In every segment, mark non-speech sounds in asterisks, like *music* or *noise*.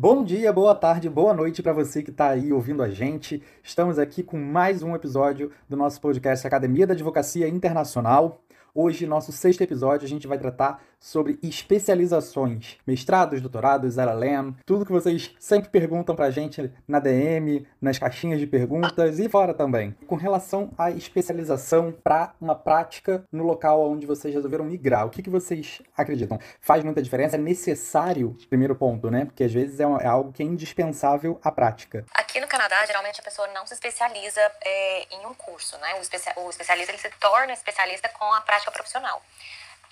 Bom dia, boa tarde, boa noite para você que está aí ouvindo a gente. Estamos aqui com mais um episódio do nosso podcast Academia da Advocacia Internacional. Hoje, nosso sexto episódio, a gente vai tratar sobre especializações, mestrados, doutorados, LLM, tudo que vocês sempre perguntam pra gente na DM, nas caixinhas de perguntas e fora também. Com relação à especialização para uma prática no local onde vocês resolveram migrar, o que, que vocês acreditam? Faz muita diferença? É necessário? Primeiro ponto, né? Porque às vezes é, é algo que é indispensável à prática. Aqui no Canadá, geralmente a pessoa não se especializa é, em um curso, né? O, especia o especialista ele se torna especialista com a prática profissional.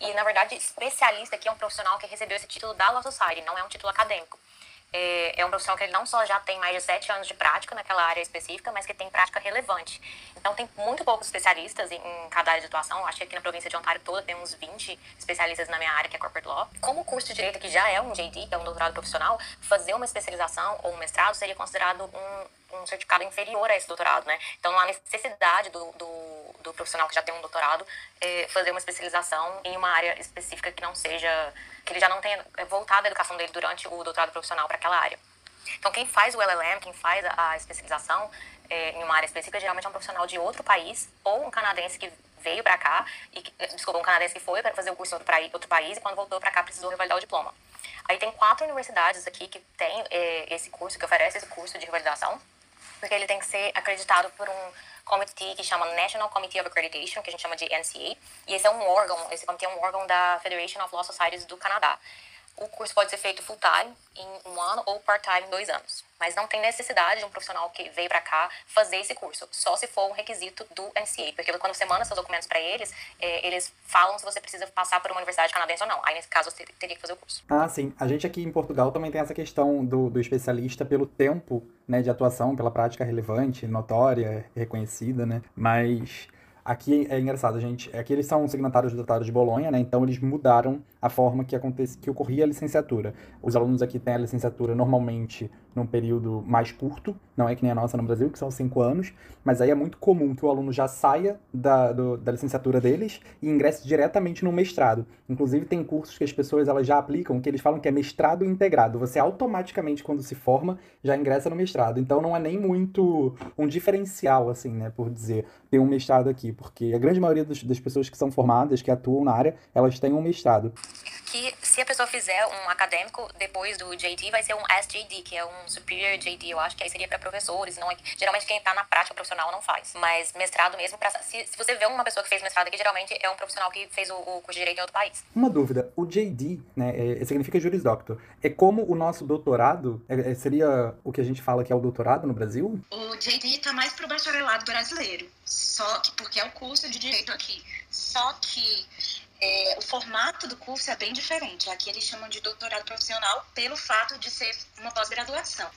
E, na verdade, especialista aqui é um profissional que recebeu esse título da Law Society, não é um título acadêmico. É, é um profissional que ele não só já tem mais de sete anos de prática naquela área específica, mas que tem prática relevante. Então, tem muito poucos especialistas em, cada área de atuação. Acho que aqui na província de Ontário toda tem uns 20 especialistas na minha área, que é Corporate Law. Como o curso de Direito, que já é um JD, que é um doutorado profissional, fazer uma especialização ou um mestrado seria considerado um, um certificado inferior a esse doutorado, né? Então, há necessidade do, do do profissional que já tem um doutorado é, fazer uma especialização em uma área específica que não seja que ele já não tenha voltado a educação dele durante o doutorado profissional para aquela área. Então, quem faz o LLM, quem faz a, especialização é, em uma área específica, geralmente é um profissional de outro país ou um canadense que veio para cá, e, desculpa, um canadense que foi para fazer o curso em outro, outro país e quando voltou para cá precisou revalidar o diploma. Aí tem quatro universidades aqui que tem é, esse curso, que oferece esse curso de revalidação, porque ele tem que ser acreditado por um comitê que chama National Committee of Accreditation, que a gente chama de NCA, e esse é um órgão, esse comitê é um órgão da Federation of Law Societies do Canadá. O curso pode ser feito full-time em um ano ou part-time em dois anos. Mas não tem necessidade de um profissional que veio para cá fazer esse curso, só se for um requisito do NCA. Porque quando você manda seus documentos para eles, é, eles falam se você precisa passar por uma universidade canadense ou não. Aí, nesse caso, você teria que fazer o curso. Ah, sim. A gente aqui em Portugal também tem essa questão do, do especialista pelo tempo né, de atuação, pela prática relevante, notória, reconhecida, né? Mas Aqui é engraçado, gente. Aqui eles são signatários do Tratado de Bolonha, né? Então eles mudaram a forma que, acontecia, que ocorria a licenciatura. Os alunos aqui têm a licenciatura normalmente num período mais curto, não é que nem a nossa no Brasil, que são cinco anos, mas aí é muito comum que o aluno já saia da, do, da licenciatura deles e ingresse diretamente no mestrado. Inclusive, tem cursos que as pessoas elas já aplicam, que eles falam que é mestrado integrado. Você automaticamente, quando se forma, já ingressa no mestrado. Então, não é nem muito um diferencial, assim, né, por dizer, ter um mestrado aqui, porque a grande maioria das, das pessoas que são formadas, que atuam na área, elas têm um mestrado que se a pessoa fizer um acadêmico depois do JD, vai ser um SJD, que é um Superior JD, eu acho que aí seria para professores, não é, geralmente quem está na prática profissional não faz. Mas mestrado mesmo, pra, se, se você vê uma pessoa que fez mestrado aqui, geralmente é um profissional que fez o, o curso de direito em outro país. Uma dúvida, o JD, né, é, significa Juris Doctor, é como o nosso doutorado, é, é seria o que a gente fala que é o doutorado no Brasil? O JD está mais pro bacharelado brasileiro, só que porque é o curso de direito aqui. Só que é, o formato do curso é bem diferente. Aqui eles chamam de doutorado profissional pelo fato de ser uma pós-graduação.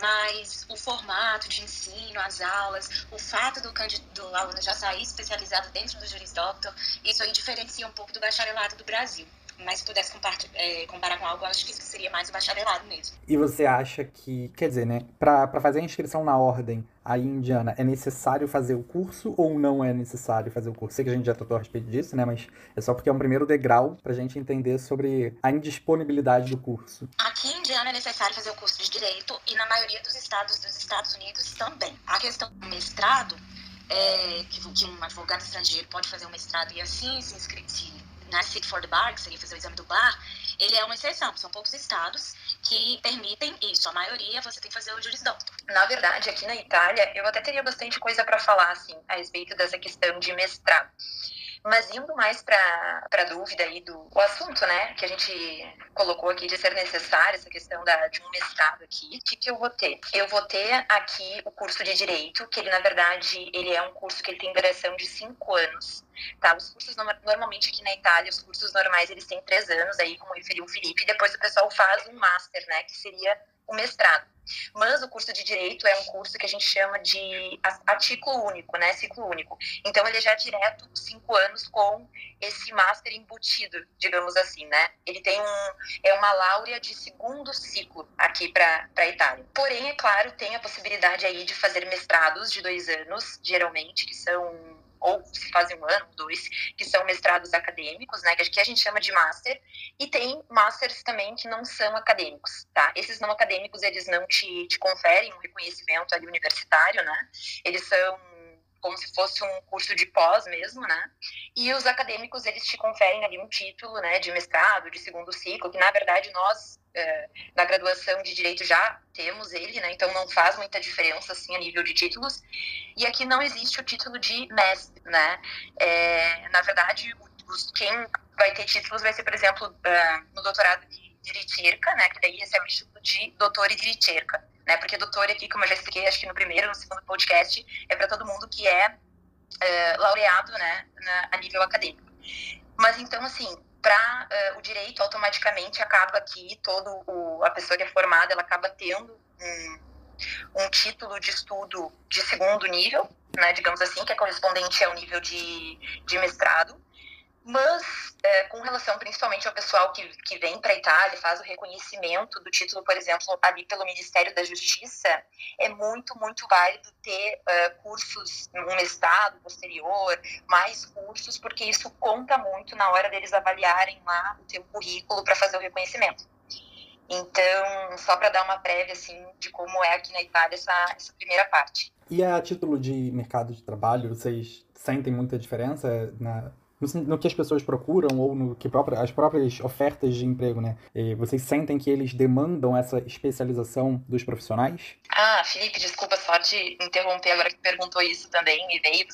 Mas o formato de ensino, as aulas, o fato do, aluno já sair especializado dentro do Juris Doctor, isso aí diferencia um pouco do bacharelado do Brasil mas se pudesse é, comparar com algo, acho que isso seria mais o bacharelado mesmo. E você acha que, quer dizer, né, para fazer a inscrição na ordem aí em Indiana, é necessário fazer o curso ou não é necessário fazer o curso? Sei que a gente já tratou a respeito disso, né, mas é só porque é um primeiro degrau para a gente entender sobre a indisponibilidade do curso. Aqui em Indiana é necessário fazer o curso de Direito e na maioria dos estados dos Estados Unidos também. A questão do mestrado, é, que, que um advogado estrangeiro pode fazer um mestrado e assim se inscrever né, sit for the bar, que seria fazer o exame do bar, ele é uma exceção. São poucos estados que permitem isso. A maioria você tem que fazer o Juris Doctor. Na verdade, aqui na Itália, eu até teria bastante coisa para falar assim, a respeito dessa questão de mestrado. Mas indo mais para a dúvida aí do o assunto, né, que a gente colocou aqui de ser necessário, essa questão da, de um mestrado aqui, o que, que eu vou ter? Eu vou ter aqui o curso de Direito, que ele, na verdade, ele é um curso que ele tem duração de cinco anos, tá? Os cursos, normalmente aqui na Itália, os cursos normais, eles têm três anos, aí, como referiu o Felipe, e depois o pessoal faz um master, né, que seria o mestrado. Mas o curso de direito é um curso que a gente chama de artículo único, né? Ciclo único. então ele já é direto cinco anos com esse master embutido, digamos assim, né? Ele tem um é uma laurea de segundo ciclo aqui para a Itália. Porém, é claro, tem a possibilidade aí de fazer mestrados de dois anos, geralmente, que são ou se fazem um ano, dois, que são mestrados acadêmicos, né, que a gente chama de master, e tem masters também que não são acadêmicos, tá? Esses não acadêmicos, eles não te, te conferem um reconhecimento ali universitário, né? Eles são como se fosse um curso de pós mesmo, né? E os acadêmicos, eles te conferem ali um título, né, de mestrado, de segundo ciclo, que na verdade nós, é, na graduação de Direito, já temos ele, né? Então não faz muita diferença, assim, a nível de títulos. E aqui não existe o título de mestre, né? É, na verdade, os, quem vai ter títulos vai ser, por exemplo, uh, no doutorado de Diritirka, né? Que daí recebe o título de doutor e Diritirka né? Porque doutor aqui, como eu já expliquei, acho que no primeiro, no segundo podcast, é para todo mundo que é, é laureado, né, na, a nível acadêmico. Mas então, assim, para uh, é, o direito automaticamente acaba que todo o, a pessoa que é formada, ela acaba tendo um, um título de estudo de segundo nível, né, digamos assim, que é correspondente ao nível de, de mestrado. Mas, é, com relação principalmente ao pessoal que, que vem para a Itália, faz o reconhecimento do título, por exemplo, ali pelo Ministério da Justiça, é muito, muito válido ter uh, cursos, um mestrado posterior, mais cursos, porque isso conta muito na hora deles avaliarem lá o teu currículo para fazer o reconhecimento. Então, só para dar uma prévia assim de como é aqui na Itália essa, essa primeira parte. E a título de mercado de trabalho, vocês sentem muita diferença na no, no, que as pessoas procuram ou no que própria, as próprias ofertas de emprego, né? E vocês sentem que eles demandam essa especialização dos profissionais? Ah, Felipe, desculpa só te interromper agora que perguntou isso também e veio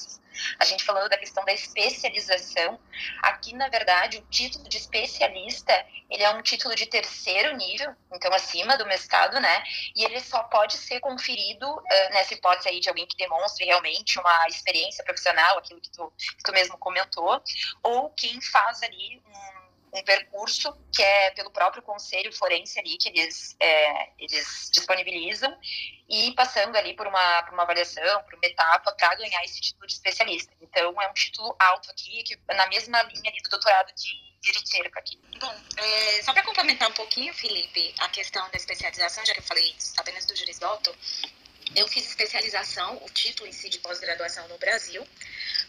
a gente falando da questão da especialização, aqui na verdade o título de especialista ele é um título de terceiro nível, então acima do mestrado, né? E ele só pode ser conferido uh, nessa hipótese aí de alguém que demonstre realmente uma experiência profissional, aquilo que tu, que tu mesmo comentou, ou quem faz ali um um percurso que é pelo próprio conselho forense ali que eles, é, eles disponibilizam e passando ali por uma, por uma avaliação, por uma etapa para ganhar esse título de especialista. Então é um título alto aqui, que na mesma linha ali do doutorado de direito aqui. Bom, é, só para complementar um pouquinho, Felipe, a questão da especialização, já que eu falei apenas do Juris eu fiz especialização, o título em si de pós-graduação no Brasil,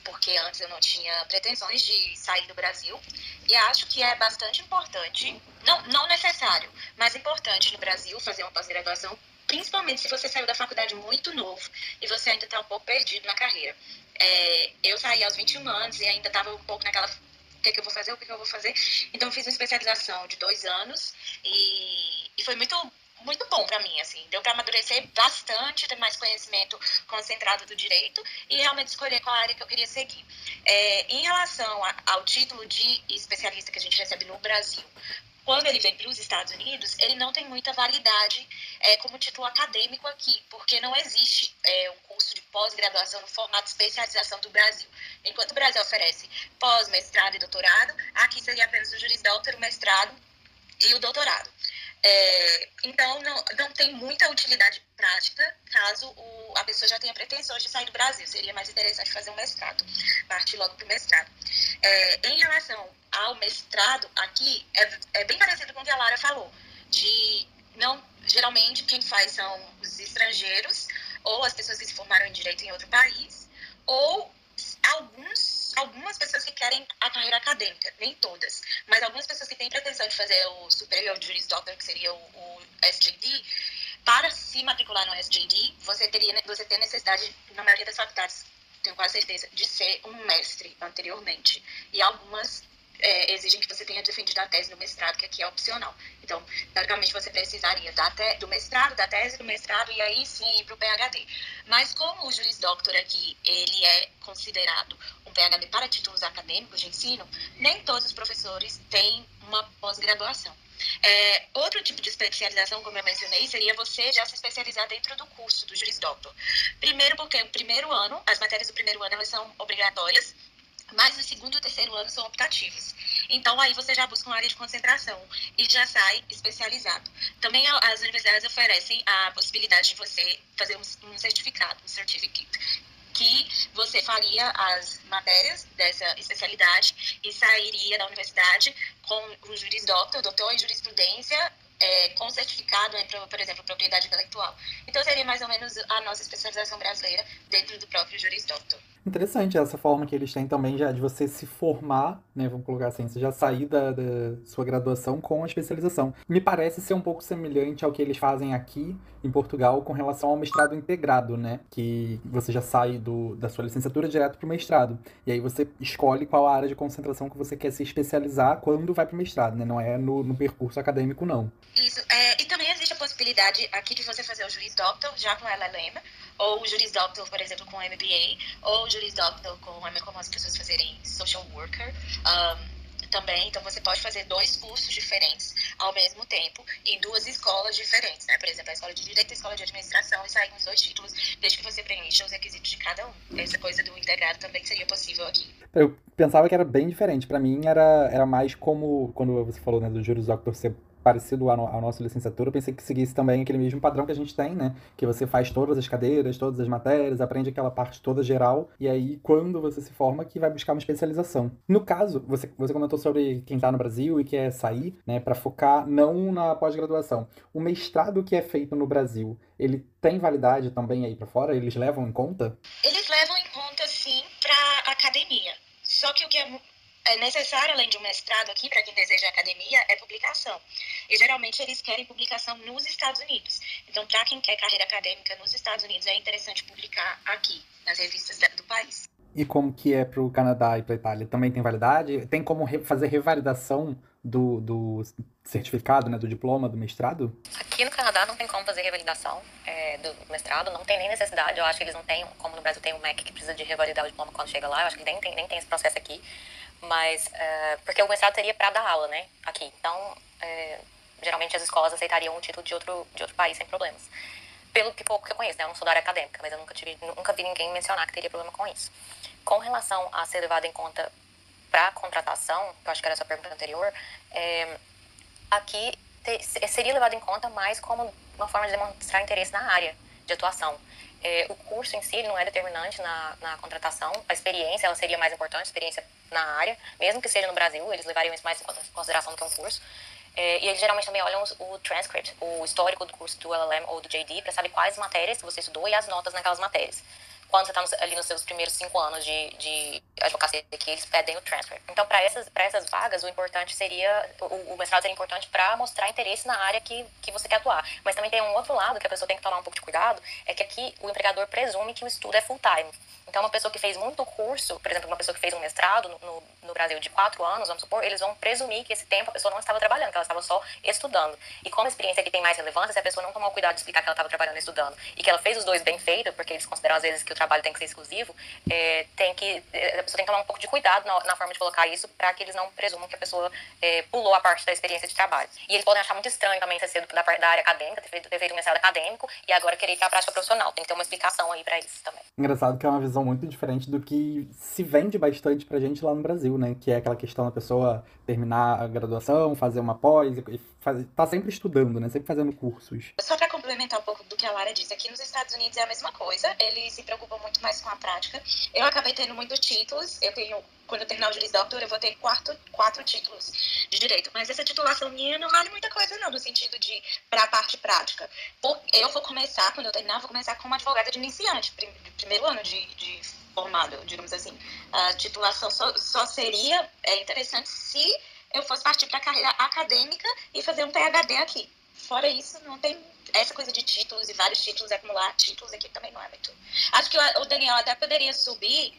porque antes eu não tinha pretensões de sair do Brasil. E acho que é bastante importante, não, não necessário, mas importante no Brasil fazer uma pós-graduação, principalmente se você saiu da faculdade muito novo e você ainda está um pouco perdido na carreira. É, eu saí aos 21 anos e ainda estava um pouco naquela o que, é que eu vou fazer, o que, é que eu vou fazer. Então, eu fiz uma especialização de dois anos e, e foi muito muito bom para mim, assim. Deu para amadurecer bastante, ter mais conhecimento concentrado do direito e realmente escolher qual área que eu queria seguir. É, em relação a, ao título de especialista que a gente recebe no Brasil, quando ele vem para os Estados Unidos, ele não tem muita validade é, como título acadêmico aqui, porque não existe é, um curso de pós-graduação no formato de especialização do Brasil. Enquanto o Brasil oferece pós, mestrado e doutorado, aqui seria apenas o juris doutor, o mestrado e o doutorado. É, então, não, não tem muita utilidade prática caso o, a pessoa já tenha pretensões de sair do Brasil. Seria mais interessante fazer um mestrado, partir logo para o mestrado. É, em relação ao mestrado, aqui é, é bem parecido com o que a Lara falou, de não geralmente quem faz são os estrangeiros ou as pessoas que se formaram em direito em outro país ou alguns algumas pessoas que querem a carreira acadêmica, nem todas, mas algumas pessoas que têm pretensão de fazer o Superior Juris Doctor, que seria o, o para se matricular no SJD, você teria você tem necessidade, na maioria das faculdades, tenho quase certeza, de ser um mestre anteriormente. E algumas é, exigem que você tenha defendido a tese do mestrado, que aqui é opcional. Então, teoricamente, você precisaria da te, do mestrado, da tese do mestrado e aí sim ir para o PhD. Mas como o juiz doctor aqui, ele é considerado um PhD para títulos acadêmicos de ensino, nem todos os professores têm uma pós-graduação. É, outro tipo de especialização, como eu mencionei, seria você já se especializar dentro do curso do juiz doctor. Primeiro porque o primeiro ano, as matérias do primeiro ano elas são obrigatórias, mas o segundo e o terceiro ano são optativos. Então, aí você já busca uma área de concentração e já sai especializado. Também as universidades oferecem a possibilidade de você fazer um certificado, um certificate, que você faria as matérias dessa especialidade e sairia da universidade com o juris doctor, doutor em jurisprudência, é, com certificado em, por exemplo, propriedade intelectual. Então, seria mais ou menos a nossa especialização brasileira dentro do próprio juris doctor. Interessante essa forma que eles têm também já de você se formar, né? Vamos colocar assim, você já sair da, da sua graduação com a especialização. Me parece ser um pouco semelhante ao que eles fazem aqui em Portugal com relação ao mestrado integrado, né? Que você já sai do, da sua licenciatura direto para o mestrado. E aí você escolhe qual área de concentração que você quer se especializar quando vai para o mestrado, né? Não é no, no percurso acadêmico, não. Isso. É, e também existe a possibilidade aqui de você fazer o juiz doctor já com a LLM, ou juris doctor, por exemplo, com MBA, ou juris doctor com como as pessoas fazerem social worker. Um, também, então você pode fazer dois cursos diferentes ao mesmo tempo em duas escolas diferentes, né? Por exemplo, a escola de direito e a escola de administração e sair com os dois títulos, desde que você preencha os requisitos de cada um. Essa coisa do integrado também seria possível aqui. Eu pensava que era bem diferente. Para mim era, era mais como quando você falou né, do juris doctor ser parecido à, à nossa licenciatura, eu pensei que seguisse também aquele mesmo padrão que a gente tem, né? Que você faz todas as cadeiras, todas as matérias, aprende aquela parte toda geral, e aí quando você se forma que vai buscar uma especialização. No caso, você, você comentou sobre quem está no Brasil e quer sair, né, para focar não na pós-graduação. O mestrado que é feito no Brasil, ele tem validade também aí para fora? Eles levam em conta? Eles levam em conta, sim, para academia. Só que o que é é necessário, além de um mestrado aqui, para quem deseja academia, é publicação. E geralmente eles querem publicação nos Estados Unidos. Então, para quem quer carreira acadêmica nos Estados Unidos, é interessante publicar aqui, nas revistas do país. E como que é para o Canadá e para a Itália? Também tem validade? Tem como re fazer revalidação do, do certificado, né, do diploma, do mestrado? Aqui no Canadá não tem como fazer revalidação é, do mestrado, não tem nem necessidade. Eu acho que eles não têm, como no Brasil tem o MEC que precisa de revalidar o diploma quando chega lá, eu acho que nem tem, nem tem esse processo aqui. Mas, uh, porque o mestrado seria para dar aula, né, aqui. Então, uh, geralmente as escolas aceitariam um título de outro, de outro país sem problemas. Pelo que pouco que eu conheço, né, eu não sou da área acadêmica, mas eu nunca, tive, nunca vi ninguém mencionar que teria problema com isso. Com relação a ser levado em conta para contratação, que eu acho que era a sua pergunta anterior, é, aqui te, seria levado em conta mais como uma forma de demonstrar interesse na área de atuação. É, o curso em si não é determinante na, na contratação, a experiência ela seria mais importante, experiência na área, mesmo que seja no Brasil, eles levariam isso mais em consideração do que um curso. É, e eles geralmente também olham o transcript, o histórico do curso do LLM ou do JD, para saber quais matérias você estudou e as notas naquelas matérias quando você está ali nos seus primeiros cinco anos de, de advocacia, que eles pedem o transfer. Então, para essas, essas vagas, o importante seria, o, o mestrado seria importante para mostrar interesse na área que, que você quer atuar. Mas também tem um outro lado que a pessoa tem que tomar um pouco de cuidado, é que aqui o empregador presume que o estudo é full time. Então, uma pessoa que fez muito curso, por exemplo, uma pessoa que fez um mestrado no, no, no, Brasil de quatro anos, vamos supor, eles vão presumir que esse tempo a pessoa não estava trabalhando, que ela estava só estudando. E como a experiência aqui tem mais relevância, se a pessoa não tomar o cuidado de explicar que ela estava trabalhando e estudando e que ela fez os dois bem feito, porque eles consideram às vezes que o trabalho tem que ser exclusivo, é, tem que, é, a pessoa tem que tomar um pouco de cuidado na, na forma de colocar isso para que eles não presumam que a pessoa é, pulou a parte da experiência de trabalho. E eles podem achar muito estranho também ter sido da, da área acadêmica, ter feito, ter feito um mestrado acadêmico e agora querer ir a prática profissional. Tem que ter uma explicação aí para isso também. Engraçado que é uma visão muito diferente do que se vende bastante pra gente lá no Brasil, né? Que é aquela questão da pessoa terminar a graduação, fazer uma pós fazer, tá sempre estudando, né? Sempre fazendo cursos. Só para complementar um pouco do que a Lara disse, aqui nos Estados Unidos é a mesma coisa, eles se preocupam muito mais com a prática. Eu acabei tendo muitos títulos, eu tenho, quando eu terminar o Juris Doctor, eu vou ter quatro, quatro títulos de direito, mas essa titulação minha não vale muita coisa não, no sentido de para a parte prática. Eu vou começar, quando eu terminar, vou começar como advogada de iniciante, primeiro ano de, de formado, digamos assim. A titulação só, só seria é, interessante se eu fosse partir para a carreira acadêmica e fazer um PhD aqui. Fora isso, não tem essa coisa de títulos e vários títulos, acumular títulos aqui também não é muito. Acho que o Daniel até poderia subir,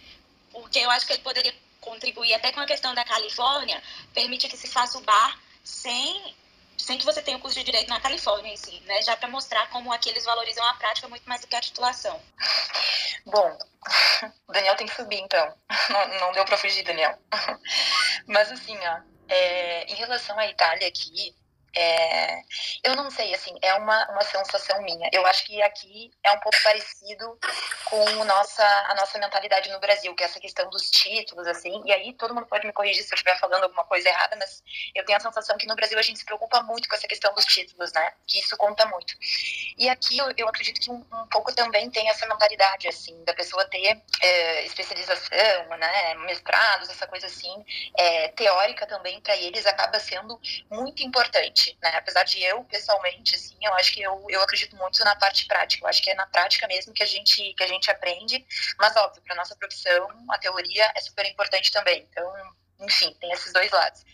porque eu acho que ele poderia contribuir até com a questão da Califórnia, permite que se faça o bar sem sem que você tenha o curso de direito na Califórnia em si, né? Já para mostrar como aqui eles valorizam a prática muito mais do que a titulação. Bom, *laughs* Daniel tem que subir, então. Não, não deu para fugir, Daniel. *laughs* Mas assim, ó, é, em relação à Itália aqui, é, eu não sei, assim, é uma, uma sensação minha. Eu acho que aqui é um pouco parecido com nossa, a nossa mentalidade no Brasil, que é essa questão dos títulos, assim, e aí todo mundo pode me corrigir se eu estiver falando alguma coisa errada, mas eu tenho a sensação que no Brasil a gente se preocupa muito com essa questão dos títulos, né? Que isso conta muito. E aqui eu, eu acredito que um, um, pouco também tem essa mentalidade, assim, da pessoa ter é, especialização, né, mestrados, essa coisa assim, é, teórica também para eles acaba sendo muito importante, né? Apesar de eu, pessoalmente, assim, eu acho que eu, eu acredito muito na parte prática, eu acho que é na prática mesmo que a gente, que a gente aprende, mas óbvio, para nossa profissão, a teoria é super importante também. Então, enfim, tem esses dois lados.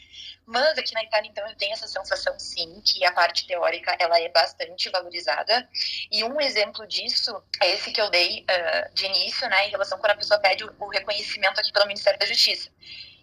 Mas aqui na Itália, então, eu tenho essa sensação, sim, que a parte teórica, ela é bastante valorizada. E um exemplo disso é esse que eu dei uh, de início, né, em relação quando a pessoa pede o, o reconhecimento aqui pelo Ministério da Justiça.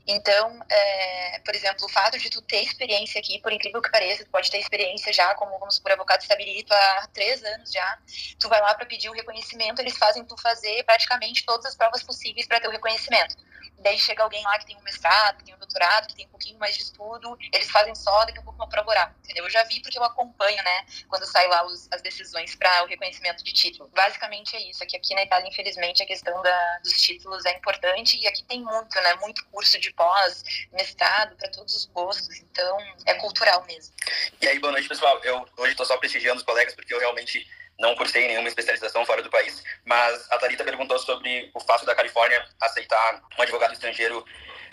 Então, é, por exemplo, o fato de tu ter experiência aqui, por incrível que pareça, tu pode ter experiência já como, vamos supor, advogado estabilito há três anos já, tu vai lá para pedir o reconhecimento, eles fazem tu fazer praticamente todas as provas possíveis para ter o reconhecimento. Daí chega alguém lá que tem um mestrado, que tem um doutorado, que tem um pouquinho mais de estudo, eles fazem só daqui a pouco uma prova oral, entendeu? Eu já vi porque eu acompanho, né, quando sai lá os, as decisões para o reconhecimento de título. Basicamente é isso, é que aqui na Itália, infelizmente, a questão da, dos títulos é importante e aqui tem muito, né, muito curso de pós, mestrado, para todos os gostos, então é cultural mesmo. E aí, boa noite, pessoal. Eu hoje estou só prestigiando os colegas porque eu realmente não cursei nenhuma especialização fora do país, mas a Thalita perguntou sobre o fato da Califórnia aceitar um advogado estrangeiro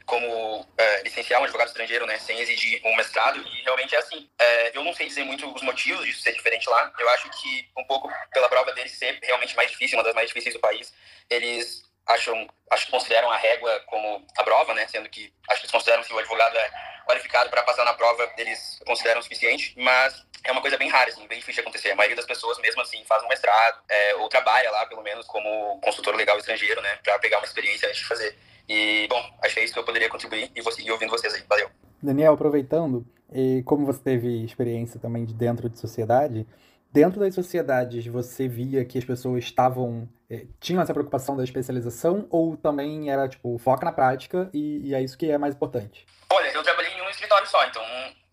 como é, licenciar um advogado estrangeiro, né, sem exigir um mestrado, e realmente é assim. É, eu não sei dizer muito os motivos disso ser diferente lá. Eu acho que um pouco pela prova deles ser realmente mais difícil, uma das mais difíceis do país, eles acham, acho que consideram a régua como a prova, né, sendo que acho que eles consideram que o advogado é qualificado para passar na prova, eles consideram suficiente, mas é uma coisa bem rara, assim, bem difícil de acontecer. A maioria das pessoas, mesmo assim, faz um mestrado é, ou trabalha lá, pelo menos, como consultor legal estrangeiro, né, para pegar uma experiência antes de fazer. E, bom, que é isso que eu poderia contribuir e vou seguir ouvindo vocês aí. Valeu. Daniel, aproveitando, e como você teve experiência também de dentro de sociedade, dentro das sociedades você via que as pessoas estavam eh, tinham essa preocupação da especialização ou também era tipo foca na prática e, e é isso que é mais importante? Olha, eu trabalhei em um escritório só, então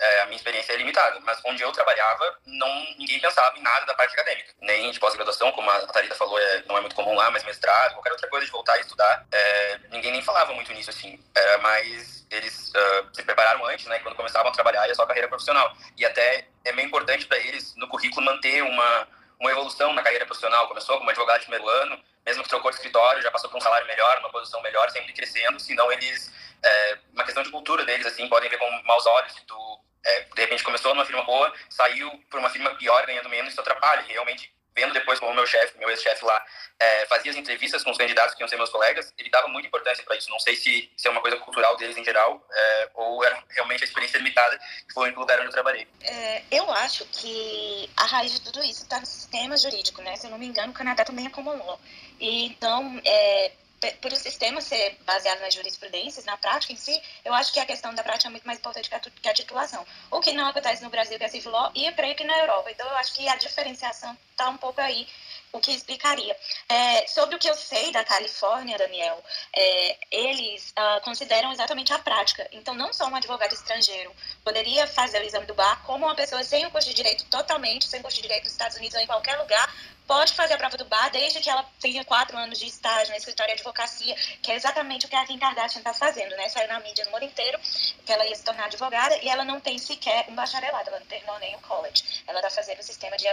é, a minha experiência é limitada. Mas onde eu trabalhava, não ninguém pensava em nada da parte acadêmica. Nem de pós-graduação, como a Thalita falou, é, não é muito comum lá, mas mestrado, qualquer outra coisa de voltar a estudar, é, ninguém nem falava muito nisso, assim. Era mais eles uh, se prepararam antes, né? Quando começavam a trabalhar, e a sua carreira profissional. E até é meio importante para eles, no currículo, manter uma, uma evolução na carreira profissional. Começou como advogado de primeiro ano, mesmo que trocou de escritório, já passou por um salário melhor, uma posição melhor, sempre crescendo, senão eles é, uma questão de cultura deles, assim, podem ver com maus olhos se tu, é, de repente, começou numa firma boa, saiu por uma firma pior, ganhando menos, isso atrapalha. Realmente, vendo depois como meu chefe, meu ex-chefe lá, é, fazia as entrevistas com os candidatos que iam ser meus colegas, ele dava muita importância para isso. Não sei se, se é uma coisa cultural deles em geral, é, ou era realmente a experiência limitada que foi o lugar onde eu trabalhei. É, eu acho que a raiz de tudo isso está no sistema jurídico, né? Se eu não me engano, o Canadá também acumulou. E, então, é, por o sistema ser baseado nas jurisprudências, na prática em si, eu acho que a questão da prática é muito mais importante que a titulação. O que não acontece no Brasil, que é civil law, e eu creio que na Europa. Então, eu acho que a diferenciação está um pouco aí, o que explicaria. É, sobre o que eu sei da Califórnia, Daniel, é, eles uh, consideram exatamente a prática. Então, não só um advogado estrangeiro poderia fazer o exame do bar, como uma pessoa sem o curso de direito totalmente, sem o curso de direito dos Estados Unidos ou em qualquer lugar, pode fazer a prova do bar desde que ela tenha quatro anos de estágio na escritório de advocacia, que é exatamente o que a Kim Kardashian está fazendo, né? Saiu na mídia no mundo inteiro que ela ia se tornar advogada e ela não tem sequer um bacharelado, ela não terminou nem o college. Ela está fazendo o sistema de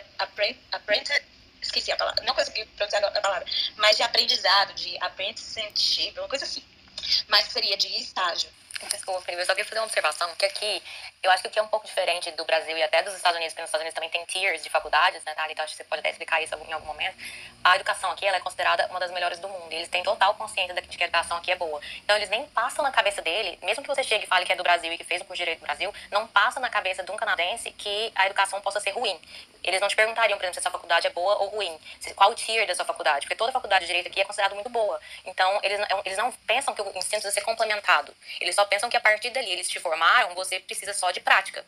apprentice esqueci a palavra, não consegui pronunciar a palavra, mas de aprendizado, de apprenticeship, uma coisa assim. Mas seria de estágio. Desculpa, eu só queria fazer uma observação, que aqui, eu acho que o que é um pouco diferente do Brasil e até dos Estados Unidos, porque nos Estados Unidos também tem tiers de faculdades, né, tá? Então acho que você pode até explicar isso em algum momento. A educação aqui, ela é considerada uma das melhores do mundo. Eles têm total consciência de que a educação aqui é boa. Então eles nem passam na cabeça dele, mesmo que você chegue e fale que é do Brasil e que fez o curso de Direito do Brasil, não passa na cabeça de um canadense que a educação possa ser ruim. Eles não te perguntariam, por exemplo, se essa faculdade é boa ou ruim. Qual o tier da sua faculdade, porque toda faculdade de Direito aqui é considerada muito boa. Então eles, eles não pensam que o ensino precisa ser complementado. Eles só pensam que a partir dali eles te formaram, você precisa só de prática.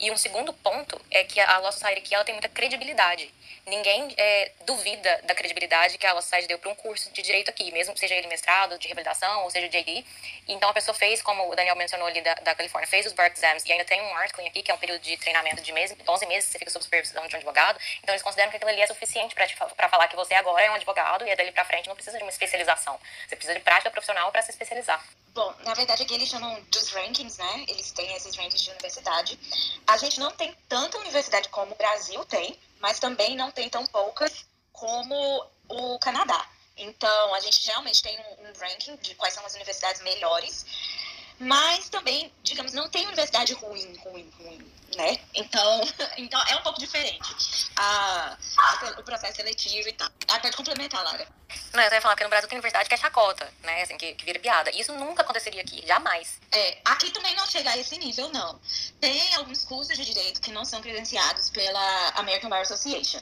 E um segundo ponto é que a Law Society aqui ela tem muita credibilidade. Ninguém é, duvida da credibilidade que a Law Society deu para um curso de direito aqui, mesmo seja ele mestrado, de reabilitação, ou seja, JD. Então a pessoa fez, como o Daniel mencionou ali da, da Califórnia, fez os bar exams e ainda tem um articling aqui, que é um período de treinamento de mês, 11 meses, você fica sob supervisão de um advogado. Então eles consideram que aquilo ali é suficiente para falar que você agora é um advogado e é dali para frente não precisa de uma especialização. Você precisa de prática profissional para se especializar. Bom, na verdade aqui eles chamam dos rankings, né? Eles têm esses rankings de universidade. A gente não tem tanta universidade como o Brasil tem, mas também não tem tão poucas como o Canadá. Então, a gente realmente tem um, um ranking de quais são as universidades melhores, mas também, digamos, não tem universidade ruim, ruim, ruim, né? Então, *laughs* então é um pouco diferente a, a, o processo seletivo e tal. Ah, pode complementar, Lara. Não, eu ia falar que no Brasil tem universidade que é chacota, né? Assim, que, que vira piada. Isso nunca aconteceria aqui, jamais. É, aqui também não chega a esse nível, não. Tem alguns cursos de direito que não são credenciados pela American Bar Association.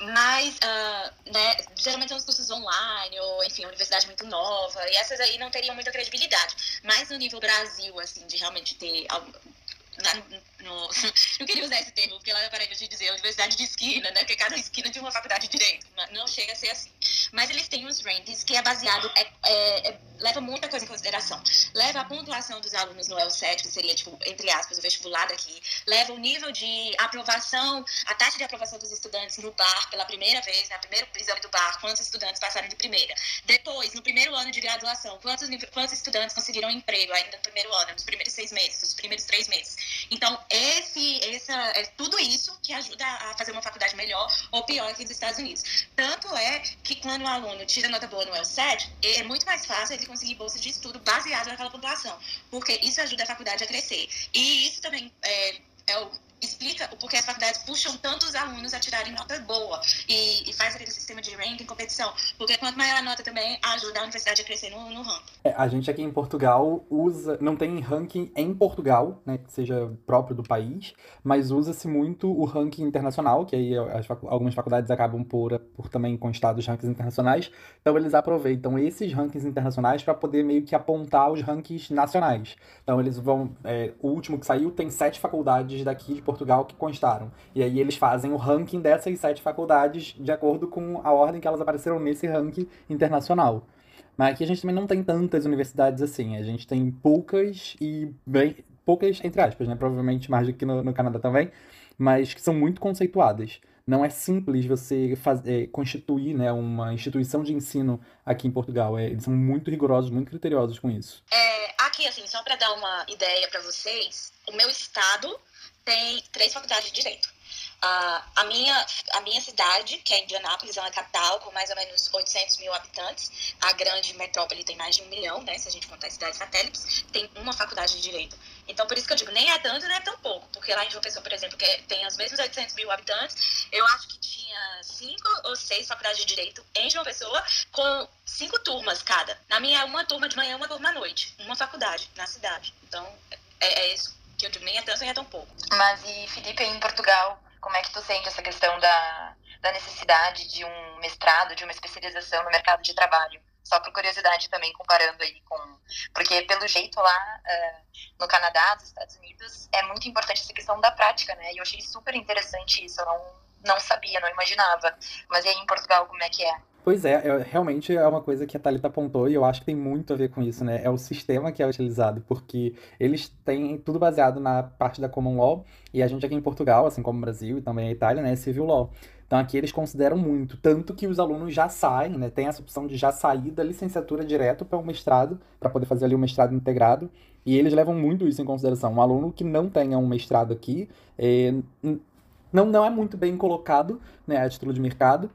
Mas, uh, né, geralmente são os cursos online, ou, enfim, universidade muito nova, e essas aí não teriam muita credibilidade. Mas no nível Brasil, assim, de realmente ter no, *laughs* no, não queria usar esse termo, porque lá na Paraíba a gente dizia universidade de esquina, né? Porque cada esquina de uma faculdade de direito. Não chega a ser assim. Mas eles têm uns rankings que é baseado, é, é, é, leva muita coisa em consideração. Leva a pontuação dos alunos no L7, que seria, tipo, entre aspas, o vestibular daqui. Leva o nível de aprovação, a taxa de aprovação dos estudantes no bar pela primeira vez, na né? primeiro exame do bar, quantos estudantes passaram de primeira. Depois, no primeiro ano de graduação, quantos, quantos estudantes conseguiram emprego ainda no primeiro ano, nos primeiros seis meses, nos primeiros três meses. Então, esse, essa, é tudo isso que ajuda a fazer uma faculdade melhor ou pior aqui nos Estados Unidos. Tanto é que quando o aluno tira nota boa no LSAT, é muito mais fácil ele conseguir bolsa de estudo baseado naquela pontuação, porque isso ajuda a faculdade a crescer. E isso também é, é o explica o porquê as faculdades puxam tantos alunos a tirarem nota boa e, e faz aquele sistema de ranking, competição. Porque quanto maior a nota também, ajuda a universidade a crescer no, no ranking. É, a gente aqui em Portugal usa, não tem ranking em Portugal, né, que seja próprio do país, mas usa-se muito o ranking internacional, que aí as, algumas faculdades acabam por, por também constar dos rankings internacionais, então eles aproveitam esses rankings internacionais para poder meio que apontar os rankings nacionais. Então eles vão, é, o último que saiu tem sete faculdades daqui de Portugal que constaram. E aí eles fazem o ranking dessas sete faculdades de acordo com a ordem que elas apareceram nesse ranking internacional. Mas aqui a gente também não tem tantas universidades assim. A gente tem poucas e bem. poucas, entre aspas, né? Provavelmente mais do que no, no Canadá também, mas que são muito conceituadas. Não é simples você fazer, é, constituir né, uma instituição de ensino aqui em Portugal. É, eles são muito rigorosos, muito criteriosos com isso. É, aqui, assim, só para dar uma ideia para vocês, o meu estado tem três faculdades de direito. Uh, a, minha, a minha cidade, que é Indianápolis, é uma capital com mais ou menos 800 mil habitantes. A grande metrópole tem mais de um milhão, né? Se a gente contar as cidades satélites, tem uma faculdade de direito. Então, por isso que eu digo, nem é tanto, nem é tão pouco. Porque lá em João Pessoa, por exemplo, que tem os mesmos 800 mil habitantes, eu acho que tinha cinco ou seis faculdades de direito em João Pessoa, com cinco turmas cada. Na minha, uma turma de manhã, uma turma à noite. Uma faculdade na cidade. Então, é, é isso que eu nem é nem é tão pouco. Mas e, Felipe, em Portugal, como é que tu sente essa questão da, da necessidade de um mestrado, de uma especialização no mercado de trabalho? Só por curiosidade também, comparando aí com. Porque, pelo jeito, lá uh, no Canadá, nos Estados Unidos, é muito importante essa questão da prática, né? E eu achei super interessante isso. Eu não, não sabia, não imaginava. Mas aí em Portugal, como é que é? Pois é, é, realmente é uma coisa que a Thalita apontou e eu acho que tem muito a ver com isso, né? É o sistema que é utilizado, porque eles têm tudo baseado na parte da Common Law e a gente aqui em Portugal, assim como o Brasil e também a Itália, né, é Civil Law. Então aqui eles consideram muito, tanto que os alunos já saem, né, tem essa opção de já sair da licenciatura direto para o mestrado, para poder fazer ali o mestrado integrado, e eles levam muito isso em consideração. Um aluno que não tenha um mestrado aqui é, não, não é muito bem colocado né, a título de mercado,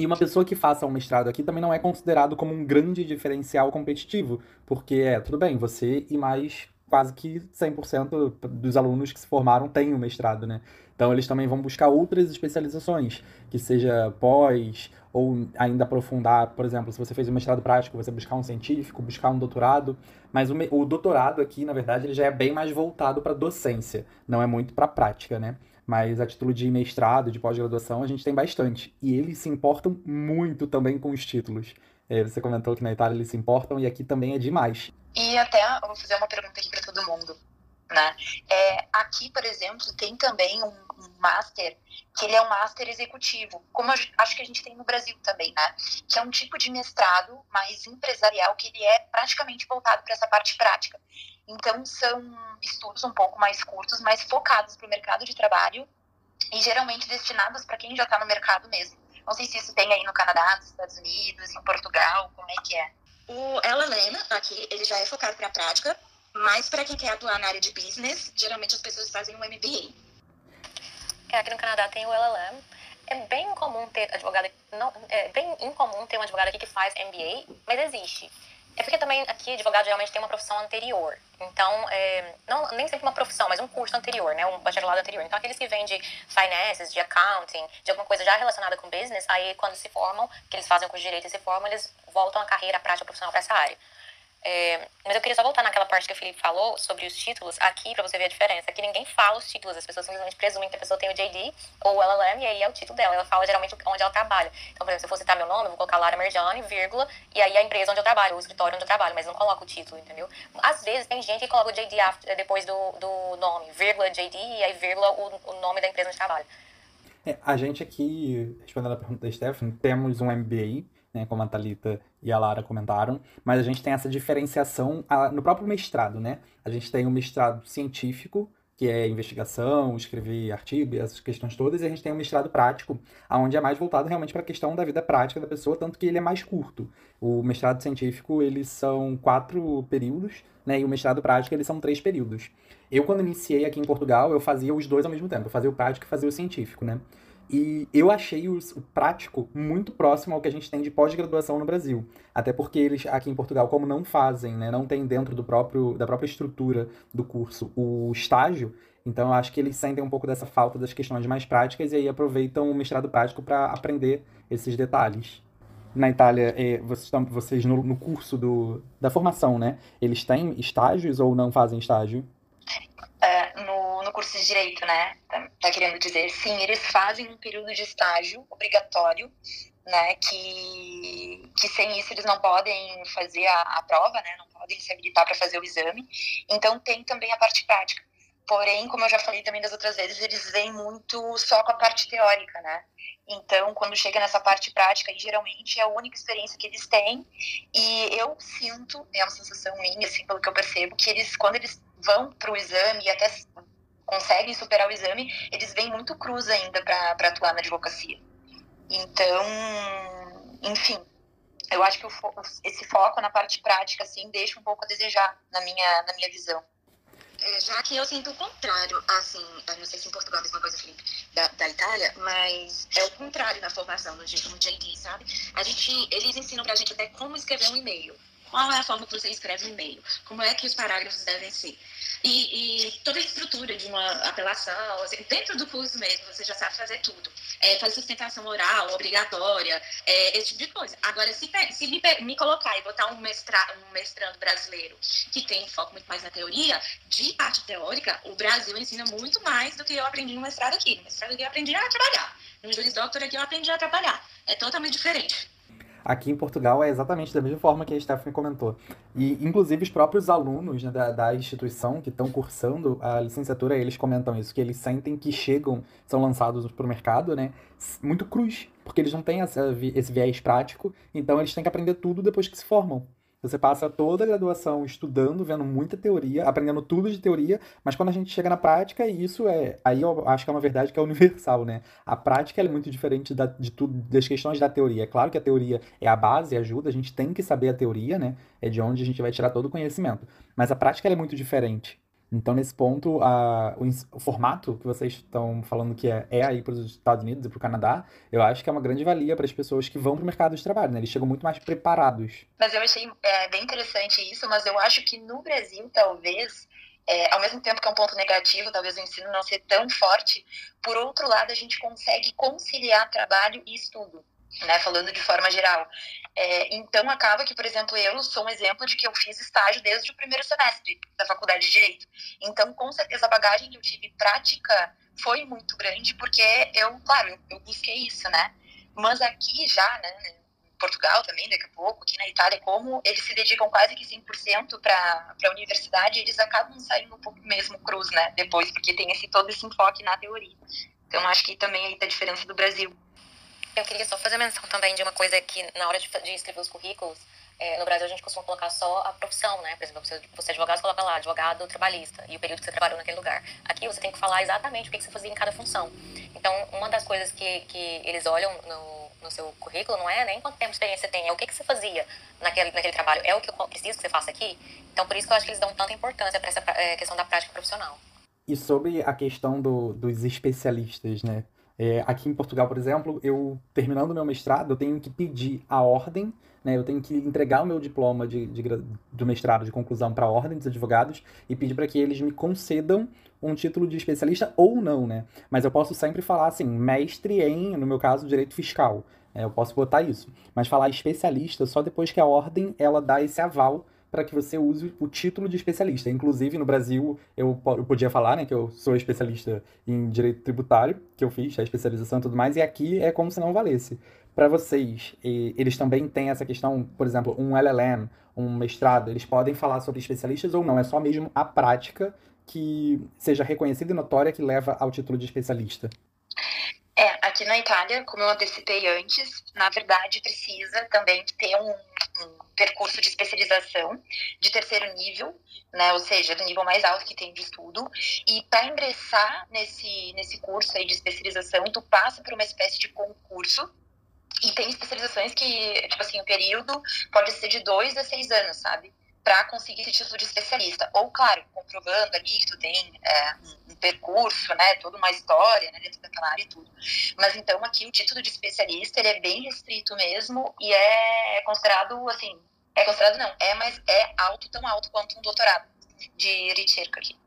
e uma pessoa que faça um mestrado aqui também não é considerado como um grande diferencial competitivo, porque é, tudo bem, você e mais quase que 100% dos alunos que se formaram têm o um mestrado, né? Então eles também vão buscar outras especializações, que seja pós ou ainda aprofundar, por exemplo, se você fez um mestrado prático, você buscar um científico, buscar um doutorado, mas o, o doutorado aqui, na verdade, ele já é bem mais voltado para docência, não é muito para prática, né? Mas a título de mestrado, de pós-graduação, a gente tem bastante. E eles se importam muito também com os títulos. É, você comentou que na Itália eles se importam e aqui também é demais. E até, vou fazer uma pergunta aqui para todo mundo. Né? É, aqui, por exemplo, tem também um, um, master que ele é um master executivo, como acho que a gente tem no Brasil também, né? Que é um tipo de mestrado mais empresarial que ele é praticamente voltado para essa parte prática. Então, são estudos um pouco mais curtos, mais focados para o mercado de trabalho e geralmente destinados para quem já está no mercado mesmo. Não sei se isso tem aí no Canadá, nos Estados Unidos, em Portugal, como é que é? O Ela Lena, aqui, ele já é focado para a prática, mas para quem quer atuar na área de business, geralmente as pessoas fazem um MBA. É, aqui no Canadá tem o LLM. É bem comum ter advogado, não, é bem incomum ter um advogado aqui que faz MBA, mas existe. É porque também aqui advogado geralmente tem uma profissão anterior. Então, é, não, nem sempre uma profissão, mas um curso anterior, né? Um bacharelado anterior. Então, aqueles que vêm de finances, de accounting, de alguma coisa já relacionada com business, aí quando se formam, que eles fazem o curso de direito e se formam, eles voltam a carreira prática profissional para essa área. É, mas eu queria só voltar naquela parte que o Felipe falou sobre os títulos, aqui para você ver a diferença. Aqui ninguém fala os títulos, as pessoas simplesmente presumem que a pessoa tem o JD ou o LLM e aí é o título dela. Ela fala geralmente onde ela trabalha. Então, por exemplo, se eu for citar meu nome, eu vou colocar Lara Merjane, vírgula, e aí a empresa onde eu trabalho, o escritório onde eu trabalho, mas não coloco o título, entendeu? Às vezes tem gente que coloca o JD after, depois do, do nome, vírgula JD, e aí vírgula o, o nome da empresa onde trabalha. É, a gente aqui, respondendo a pergunta da Stephanie, temos um MBA né, como a Thalita e a Lara comentaram, mas a gente tem essa diferenciação no próprio mestrado, né? A gente tem o mestrado científico, que é investigação, escrever artigo essas questões todas, e a gente tem o mestrado prático, onde é mais voltado realmente para a questão da vida prática da pessoa, tanto que ele é mais curto. O mestrado científico, eles são quatro períodos, né, e o mestrado prático, eles são três períodos. Eu, quando iniciei aqui em Portugal, eu fazia os dois ao mesmo tempo, eu fazia o prático e fazia o científico, né? E eu achei o prático muito próximo ao que a gente tem de pós-graduação no Brasil. Até porque eles aqui em Portugal, como não fazem, né, não tem dentro do próprio, da própria estrutura do curso o estágio, então eu acho que eles sentem um pouco dessa falta das questões mais práticas e aí aproveitam o mestrado prático para aprender esses detalhes. Na Itália, é, vocês, vocês no, no curso do, da formação, né? Eles têm estágios ou não fazem estágio? Uh, no no curso de direito, né? Tá, tá, querendo dizer, sim, eles fazem um período de estágio obrigatório, né? Que, que sem isso eles não podem fazer a, a prova, né? Não podem se habilitar para fazer o exame. Então tem também a parte prática. Porém, como eu já falei também das outras vezes, eles vêm muito só com a parte teórica, né? Então, quando chega nessa parte prática, geralmente é a única experiência que eles têm. E eu sinto, é uma sensação minha, assim, pelo que eu percebo, que eles, quando eles vão para o exame e até conseguem superar o exame, eles vêm muito cruz ainda para atuar na advocacia. Então, enfim, eu acho que o, esse foco na parte prática, assim, deixa um pouco a desejar na minha, na minha visão. É, já que eu sinto o contrário, assim, não sei se em Portugal é a mesma coisa, Felipe, da, da Itália, mas é o contrário na formação no, no JD, sabe? A gente, eles ensinam pra gente até como escrever um e-mail. Qual é a forma que você escreve um e-mail? Como é que os parágrafos devem ser? E, e, toda a estrutura de uma apelação, assim, dentro do curso mesmo, você já sabe fazer tudo. É, fazer sustentação oral, obrigatória, é, esse tipo de coisa. Agora, se, se me, me, colocar e botar um, mestra, um mestrando brasileiro que tem foco muito mais na teoria, de parte teórica, o Brasil ensina muito mais do que eu aprendi no mestrado aqui. No mestrado aqui eu aprendi a trabalhar. No Juris Doctor aqui eu aprendi a trabalhar. É totalmente diferente. Aqui em Portugal é exatamente da mesma forma que a Stephanie comentou. E, inclusive, os próprios alunos né, da, da instituição que estão cursando a licenciatura, eles comentam isso, que eles sentem que chegam, são lançados para o mercado, né, muito cruz, porque eles não têm essa, esse viés prático, então eles têm que aprender tudo depois que se formam. Você passa toda a graduação estudando, vendo muita teoria, aprendendo tudo de teoria, mas quando a gente chega na prática, isso é. Aí eu acho que é uma verdade que é *laughs* universal, né? A prática é muito diferente da, de tudo, das questões da teoria. É claro que a teoria é a base, ajuda, a gente tem que saber a teoria, né? É de onde a gente vai tirar todo o conhecimento. Mas a prática é muito diferente. Então, nesse ponto, a, o, o, formato que vocês estão falando que é, é aí para os Estados Unidos e para o Canadá, eu acho que é uma grande valia para as pessoas que vão para o mercado de trabalho, né? Eles chegam muito mais preparados. Mas eu achei é, bem interessante isso, mas eu acho que no Brasil, talvez, é, ao mesmo tempo que é um ponto negativo, talvez o ensino não ser tão forte, por outro lado, a gente consegue conciliar trabalho e estudo né, falando de forma geral. É, então, acaba que, por exemplo, eu sou um exemplo de que eu fiz estágio desde o primeiro semestre da faculdade de Direito. Então, com certeza, a bagagem que eu tive prática foi muito grande, porque eu, claro, eu busquei isso, né? Mas aqui já, né, em Portugal também, daqui a pouco, aqui na Itália, como eles se dedicam quase que 100% para a universidade, eles acabam saindo um pouco mesmo cruz, né, depois, porque tem esse, todo esse enfoque na teoria. Então, acho que também aí tá a diferença do Brasil. Eu queria só fazer menção também de uma coisa que, na hora de, de escrever os currículos, é, no Brasil a gente costuma colocar só a profissão, né? Por exemplo, você, você é advogado, você coloca lá advogado trabalhista e o período que você trabalhou naquele lugar. Aqui você tem que falar exatamente o que você fazia em cada função. Então, uma das coisas que, que eles olham no, no seu currículo não é nem quanto tempo de experiência você tem, é o que, que você fazia naquele, naquele trabalho. É o que eu preciso que você faça aqui. Então, por isso que eu acho que eles dão tanta importância para essa é, questão da prática profissional. E sobre a questão do, dos especialistas, né? É, aqui em Portugal, por exemplo, eu, terminando meu mestrado, eu tenho que pedir a ordem, né? Eu tenho que entregar o meu diploma de, de do mestrado de conclusão para a ordem dos advogados e pedir para que eles me concedam um título de especialista ou não, né? Mas eu posso sempre falar assim, mestre em, no meu caso, direito fiscal. É, eu posso botar isso. Mas falar especialista só depois que a ordem ela dá esse aval para que você use o título de especialista. Inclusive, no Brasil, eu, eu podia falar né, que eu sou especialista em direito tributário, que eu fiz a especialização e tudo mais, e aqui é como se não valesse. Para vocês, eles também têm essa questão, por exemplo, um LLM, um mestrado, eles podem falar sobre especialistas ou não? É só mesmo a prática que seja reconhecida e notória que leva ao título de especialista? É, aqui na Itália, como eu antecipei antes, na verdade precisa também ter um, percurso de especialização de terceiro nível, né, ou seja, do nível mais alto que tem de estudo. E para ingressar nesse, nesse curso aí de especialização, tu passa por uma espécie de concurso. E tem especializações que, tipo assim, o período pode ser de dois a seis anos, sabe? Para conseguir esse título de especialista. Ou, claro, comprovando ali que tu tem é, um, percurso, né, toda uma história né, dentro daquela área e tudo. Mas então aqui o título de especialista ele é bem restrito mesmo e é considerado, assim, é considerado não, é, mas é alto, tão alto quanto um doutorado de research aqui.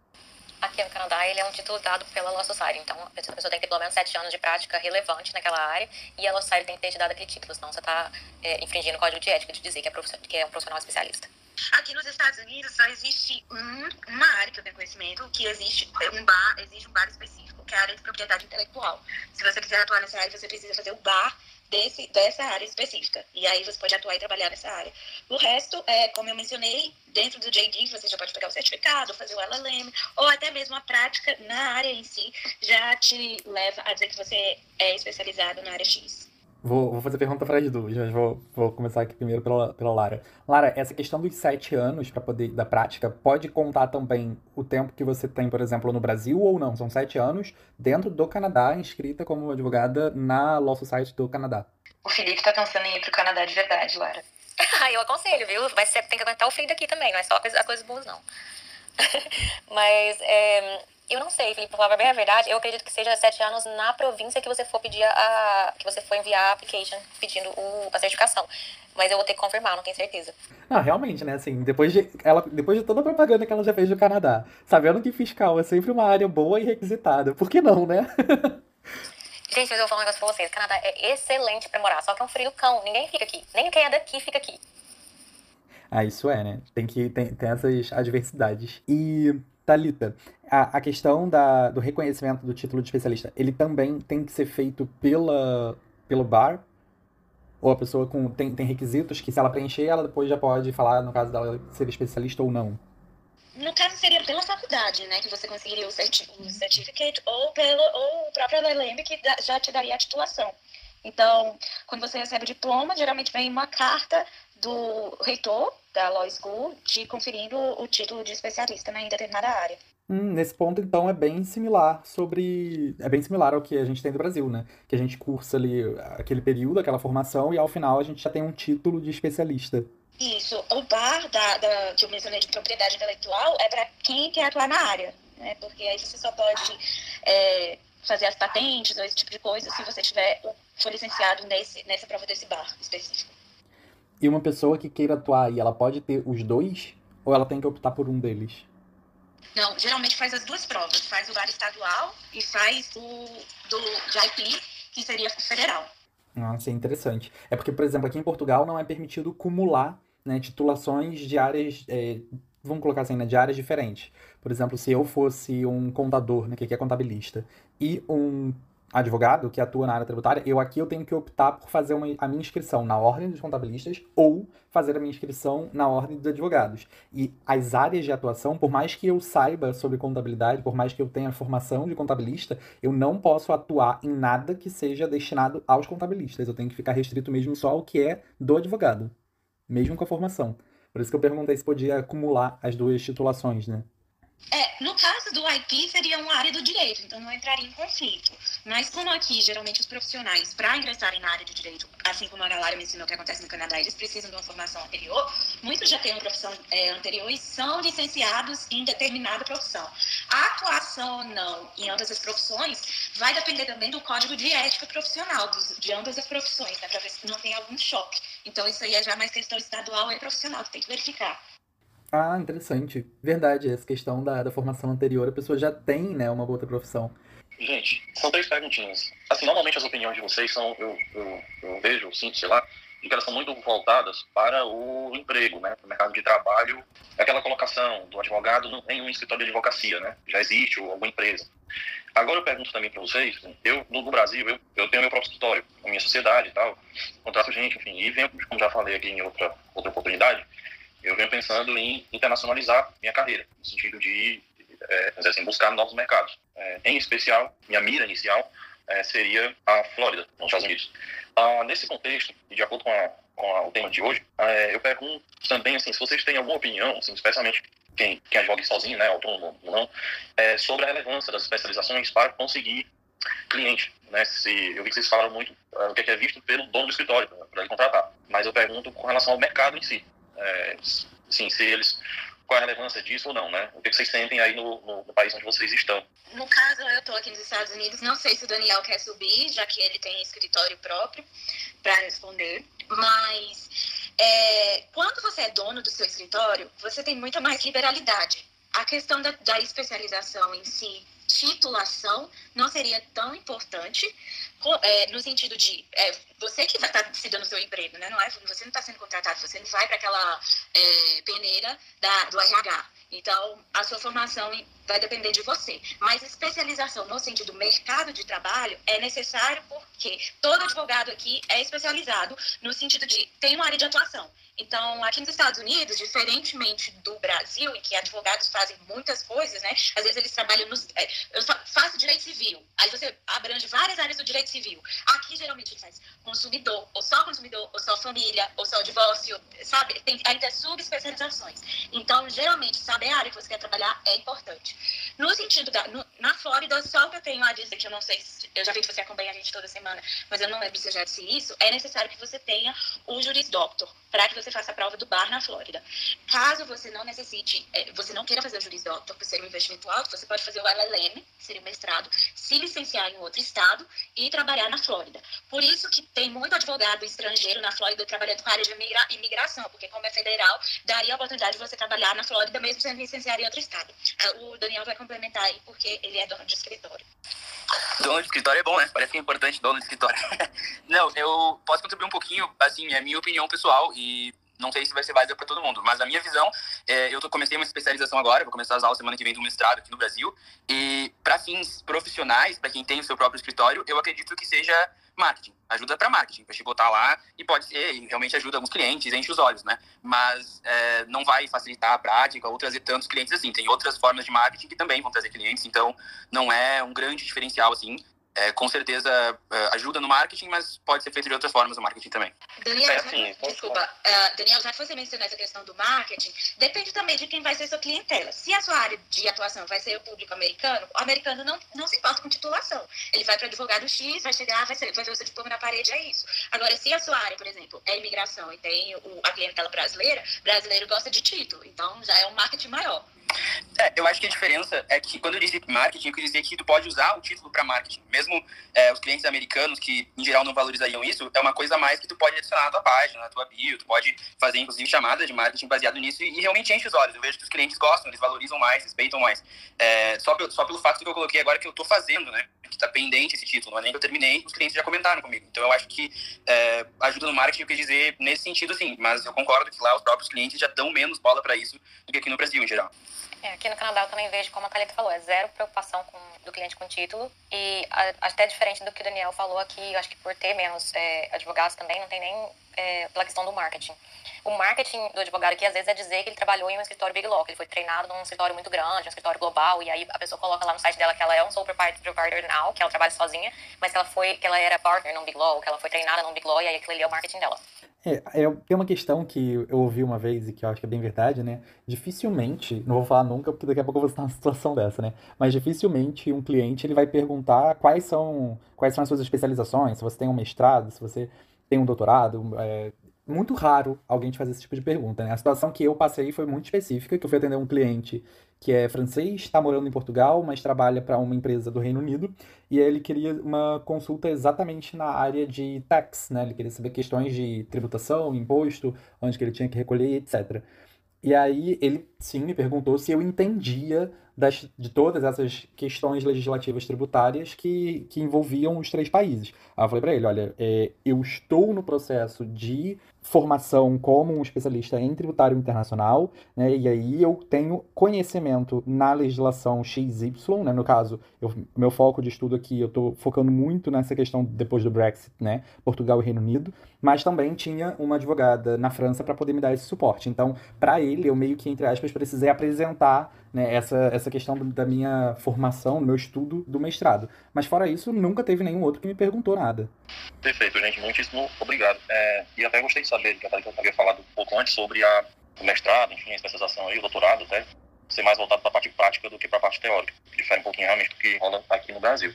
Aqui no Canadá, ele é um título dado pela Law Society. Então, a pessoa tem que ter pelo menos sete anos de prática relevante naquela área e a Law Society tem que ter te dado aquele título, senão você está é, infringindo o código de ética de dizer que é, que é um profissional especialista. Aqui nos Estados Unidos só existe um, uma área que eu tenho conhecimento, que existe um bar, existe um bar específico, que é a área de propriedade intelectual. Se você quiser atuar nessa área, você precisa fazer o bar desse, dessa área específica. E aí você pode atuar e trabalhar nessa área. O resto, é, como eu mencionei, dentro do JD, você já pode pegar o certificado, fazer o LLM, ou até mesmo a prática na área em si, já te leva a dizer que você é especializado na área X. Vou, vou fazer pergunta para as duas, mas vou, vou começar aqui primeiro pela, pela Lara. Lara, essa questão dos sete anos para poder da prática pode contar também o tempo que você tem, por exemplo, no Brasil ou não? São sete anos dentro do Canadá, inscrita como advogada na Law Society do Canadá. O Felipe está pensando em ir para o Canadá de verdade, Lara. *laughs* Ah, eu aconselho, viu? Mas você tem que aguentar o frio daqui também, não é só as coisas boas, não. *laughs* mas é, eu não sei, Felipe, pra falar bem a verdade, eu acredito que seja sete anos na província que você for pedir a. que você for enviar a application pedindo o, a certificação. Mas eu vou ter que confirmar, não tenho certeza. Não, realmente, né? Assim, depois de, ela, depois de toda a propaganda que ela já fez do Canadá, sabendo que fiscal é sempre uma área boa e requisitada, por que não, né? *laughs* Gente, mas eu vou falar um negócio pra vocês. O Canadá é excelente pra morar, só que é um frio cão. Ninguém fica aqui. Nem quem é daqui fica aqui. Ah, isso é, né? Tem que tem, tem essas adversidades. E Talita, a, a questão da, do reconhecimento do título de especialista, ele também tem que ser feito pela, pelo bar? Ou a pessoa com, tem, tem requisitos que, se ela preencher, ela depois já pode falar, no caso dela, ser especialista ou não? No caso, seria pela faculdade, né? Que você conseguiria o, certi o certificate, ou, pelo, ou o próprio LLM, que já te daria a titulação. Então, quando você recebe o diploma, geralmente vem uma carta do reitor da Law School te conferindo o título de especialista né, em determinada área. Hum, nesse ponto, então, é bem similar sobre. É bem similar ao que a gente tem no Brasil, né? Que a gente cursa ali aquele período, aquela formação, e ao final a gente já tem um título de especialista. Isso. O bar da, da que eu mencionei de propriedade intelectual é para quem quer atuar na área, né? Porque aí você só pode é, fazer as patentes ou esse tipo de coisa se você tiver for licenciado nesse, nessa prova desse bar específico. E uma pessoa que queira atuar aí, ela pode ter os dois? Ou ela tem que optar por um deles? Não, geralmente faz as duas provas. Faz o bar estadual e faz o do JIP, que seria federal. Nossa, é interessante. É porque, por exemplo, aqui em Portugal não é permitido cumular né, titulações de áreas, é, vamos colocar assim, né, de áreas diferentes. Por exemplo, se eu fosse um contador, né, que é contabilista, e um advogado que atua na área tributária, eu aqui eu tenho que optar por fazer uma, a minha inscrição na ordem dos contabilistas ou fazer a minha inscrição na ordem dos advogados. E as áreas de atuação, por mais que eu saiba sobre contabilidade, por mais que eu tenha formação de contabilista, eu não posso atuar em nada que seja destinado aos contabilistas. Eu tenho que ficar restrito mesmo só ao que é do advogado, mesmo com a formação. Por isso que eu perguntei se podia acumular as duas titulações, né? É, no caso do IP, seria uma área do direito, então não entraria em conflito. Mas como aqui, geralmente, os profissionais, para ingressarem na área de direito, assim como a galera me ensinou que acontece no Canadá, eles precisam de uma formação anterior, muitos já têm uma profissão é, anterior e são licenciados em determinada profissão. A atuação ou não em ambas as profissões vai depender também do código de ética profissional dos, de ambas as profissões, né, para ver se não tem algum choque. Então, isso aí é já mais questão estadual e profissional, que tem que verificar. Ah, interessante. Verdade, essa questão da, da formação anterior, a pessoa já tem, né, uma outra profissão. Gente, são três perguntinhas. Assim, normalmente as opiniões de vocês são, eu, eu, eu vejo, sim, sei lá, que elas são muito voltadas para o emprego, né, para o mercado de trabalho, aquela colocação do advogado em um escritório de advocacia, né, já existe ou alguma empresa. Agora eu pergunto também para vocês, eu no Brasil eu, eu tenho meu próprio escritório, a minha sociedade e tal, contrato gente, enfim, e venho, como já falei aqui em outra outra oportunidade, eu venho pensando em internacionalizar minha carreira, no sentido de, é, assim, buscar novos mercados. É, em especial, minha mira inicial é, seria a Flórida, nos Estados Unidos. Ah, nesse contexto, e de acordo com, a, com a, o tema de hoje, é, eu pergunto também assim, se vocês têm alguma opinião, assim, especialmente quem, quem advoga sozinho, né, autônomo ou não, é, sobre a relevância das especializações para conseguir cliente. Né? Se, eu vi que vocês falaram muito uh, o que é visto pelo dono do escritório para ele contratar, mas eu pergunto com relação ao mercado em si é, sim, se eles qual a relevância disso ou não, né? O que vocês sentem aí no, no, no país onde vocês estão? No caso, eu estou aqui nos Estados Unidos, não sei se o Daniel quer subir, já que ele tem escritório próprio para responder, mas é, quando você é dono do seu escritório, você tem muita mais liberalidade. A questão da, da especialização em si, titulação, não seria tão importante, é, no sentido de é, você que vai estar tá se dando seu emprego, né? Não é, você não está sendo contratado, você não vai para aquela é, peneira da, do RH. Então, a sua formação vai depender de você. Mas especialização no sentido mercado de trabalho é necessário porque todo advogado aqui é especializado no sentido de tem uma área de atuação. Então, aqui nos Estados Unidos, diferentemente do Brasil, em que advogados fazem muitas coisas, né? Às vezes eles trabalham nos. É, eu faço direito civil. Aí você abrange várias áreas do direito civil. Aqui, geralmente, ele faz consumidor, ou só consumidor, ou só família, ou só divórcio, sabe? Tem ainda subespecializações. Então, geralmente, saber a área que você quer trabalhar é importante. No sentido da. No, na Flórida, só o que eu tenho a dizer, que eu não sei se. Eu já vi que você acompanha a gente toda semana, mas eu não lembro se eu já disse isso. É necessário que você tenha o Juris Doctor, para que você faça a prova do bar na Flórida. Caso você não necessite, é, você não queira fazer o Juris Doctor por ser um investimento alto, você pode fazer o LLM, que seria o mestrado, se licenciar em outro estado e trabalhar na Flórida. Por isso que tem muito advogado estrangeiro na Flórida trabalhando com a área de imigra imigração, porque como é federal, daria a oportunidade de você trabalhar na Flórida mesmo sendo licenciado em outro estado. Ah, o Daniel vai complementar aí, porque ele é dono de escritório. Dono de escritório é bom, né? Parece que é importante dono de escritório. *laughs* não, eu posso contribuir um pouquinho, assim, é a minha opinião pessoal e não sei se vai ser válida para todo mundo, mas a minha visão, é, eu tô, comecei uma especialização agora, vou começar as aulas semana que vem do mestrado aqui no Brasil, e para fins profissionais, para quem tem o seu próprio escritório, eu acredito que seja marketing, ajuda para marketing, para te botar lá e pode ser, e realmente ajuda alguns clientes, enche os olhos, né? Mas é, não vai facilitar a prática ou trazer tantos clientes assim. Tem outras formas de marketing que também vão trazer clientes, então não é um grande diferencial assim é, com certeza é, ajuda no marketing, mas pode ser feito de outras formas o marketing também. Daniel, é assim, desculpa, uh, Daniel, já que você mencionou essa questão do marketing, depende também de quem vai ser sua clientela. Se a sua área de atuação vai ser o público americano, o americano não, não se importa com titulação. Ele vai para advogado X, vai chegar, vai, ser, vai ver o seu diploma na parede, é isso. Agora, se a sua área, por exemplo, é imigração e tem o, a clientela brasileira, brasileiro gosta de título, então já é um marketing maior. É, eu acho que a diferença é que quando eu disse marketing, eu quis dizer que tu pode usar o título para marketing. Mesmo é, os clientes americanos, que em geral não valorizariam isso, é uma coisa a mais que tu pode adicionar na tua página, na tua bio, tu pode fazer inclusive chamadas de marketing baseado nisso e, e realmente enche os olhos. Eu vejo que os clientes gostam, eles valorizam mais, respeitam mais. É, só, pelo, só pelo fato que eu coloquei agora que eu estou fazendo, né? Que está pendente esse título, não é nem que eu terminei, os clientes já comentaram comigo. Então eu acho que é, ajuda no marketing, eu quis dizer nesse sentido sim, mas eu concordo que lá os próprios clientes já dão menos bola para isso do que aqui no Brasil em geral. É, aqui no Canadá eu também vejo, como a Thalita falou, é zero preocupação com, do cliente com título. E a, até diferente do que o Daniel falou aqui, eu acho que por ter menos é, advogados também, não tem nem é, pela questão do marketing. O marketing do advogado aqui, às vezes, é dizer que ele trabalhou em um escritório Big Law, que ele foi treinado num escritório muito grande, um escritório global, e aí a pessoa coloca lá no site dela que ela é um sole proprietor now, que ela trabalha sozinha, mas que ela foi, que ela era partner num Big Law, que ela foi treinada num Big Law, e aí aquilo ali é o marketing dela. É, é, tem uma questão que eu ouvi uma vez e que eu acho que é bem verdade, né? Dificilmente, não vou falar nunca porque daqui a pouco eu vou estar numa situação dessa, né? Mas dificilmente um cliente ele vai perguntar quais são, quais são as suas especializações, se você tem um mestrado, se você tem um doutorado. É muito raro alguém te fazer esse tipo de pergunta, né? A situação que eu passei foi muito específica, que eu fui atender um cliente que é francês, está morando em Portugal, mas trabalha para uma empresa do Reino Unido, e ele queria uma consulta exatamente na área de tax, né? Ele queria saber questões de tributação, imposto, onde que ele tinha que recolher, etc. E aí ele sim me perguntou se eu entendia das, de todas essas questões legislativas tributárias que, que envolviam os três países. Aí eu falei para ele, olha, é, eu estou no processo de formação como um especialista em tributário internacional, né, e aí eu tenho conhecimento na legislação XY, né, no caso, eu, meu foco de estudo aqui, eu estou focando muito nessa questão depois do Brexit, né, Portugal e Reino Unido, mas também tinha uma advogada na França para poder me dar esse suporte. Então, para ele, eu meio que, entre aspas, precisei apresentar né, essa, essa questão da minha formação, do meu estudo do mestrado. Mas fora isso, nunca teve nenhum outro que me perguntou nada. Perfeito, gente. Muitíssimo obrigado. É, e até gostei de saber que Thalita havia falado um pouco antes sobre a, o mestrado, enfim, a especialização aí, o doutorado até, ser mais voltado para a parte prática do que para a parte teórica, difere um pouquinho realmente do que rola aqui no Brasil.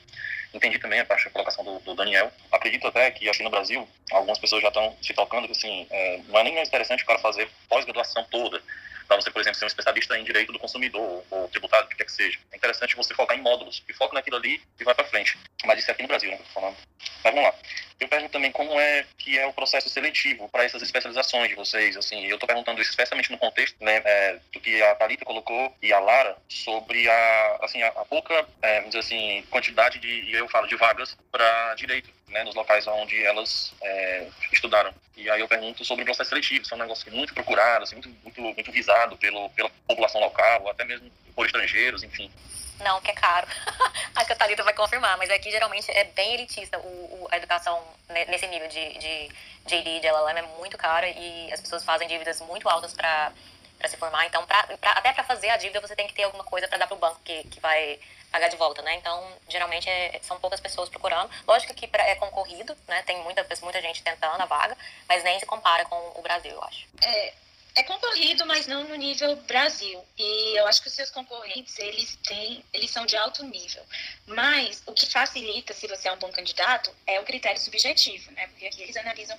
Entendi também a parte da colocação do, do, Daniel. Acredito até que aqui no Brasil, algumas pessoas já estão se tocando que, assim, é, não é nem interessante o cara fazer pós-graduação toda, para você, por exemplo, ser um especialista em direito do consumidor ou tributário, o que quer que seja. É interessante você focar em módulos, e foca naquilo ali e vai para frente. Mas isso é aqui no Brasil, né, falando. Mas vamos lá. Eu pergunto também como é que é o processo seletivo para essas especializações de vocês, assim, eu estou perguntando isso especialmente no contexto, né, é, do que a Thalita colocou e a Lara sobre a, assim, a, a pouca, é, vamos dizer assim, quantidade de, eu falo, de vagas para direito, né, nos locais onde elas é, estudaram. E aí eu pergunto sobre o processo seletivo, isso é um negócio muito procurado, assim, muito, muito, muito visado pelo, pela população local, até mesmo por estrangeiros, enfim. Não, que é caro. *laughs* a Catarina vai confirmar, mas aqui geralmente é bem elitista o, o a educação nesse nível de, de de LLM é muito cara e as pessoas fazem dívidas muito altas para para se formar. Então, pra, pra, até para fazer a dívida, você tem que ter alguma coisa para dar para o banco que, que vai pagar de volta, né? Então, geralmente é, são poucas pessoas procurando. Lógico que é concorrido, né? Tem muita, muita gente tentando a vaga, mas nem se compara com o Brasil, eu acho. É, é concorrido, mas não no nível Brasil. E eu acho que os seus concorrentes, eles têm, eles são de alto nível. Mas o que facilita, se você é um bom candidato, é o critério subjetivo, né? Porque aqui eles analisam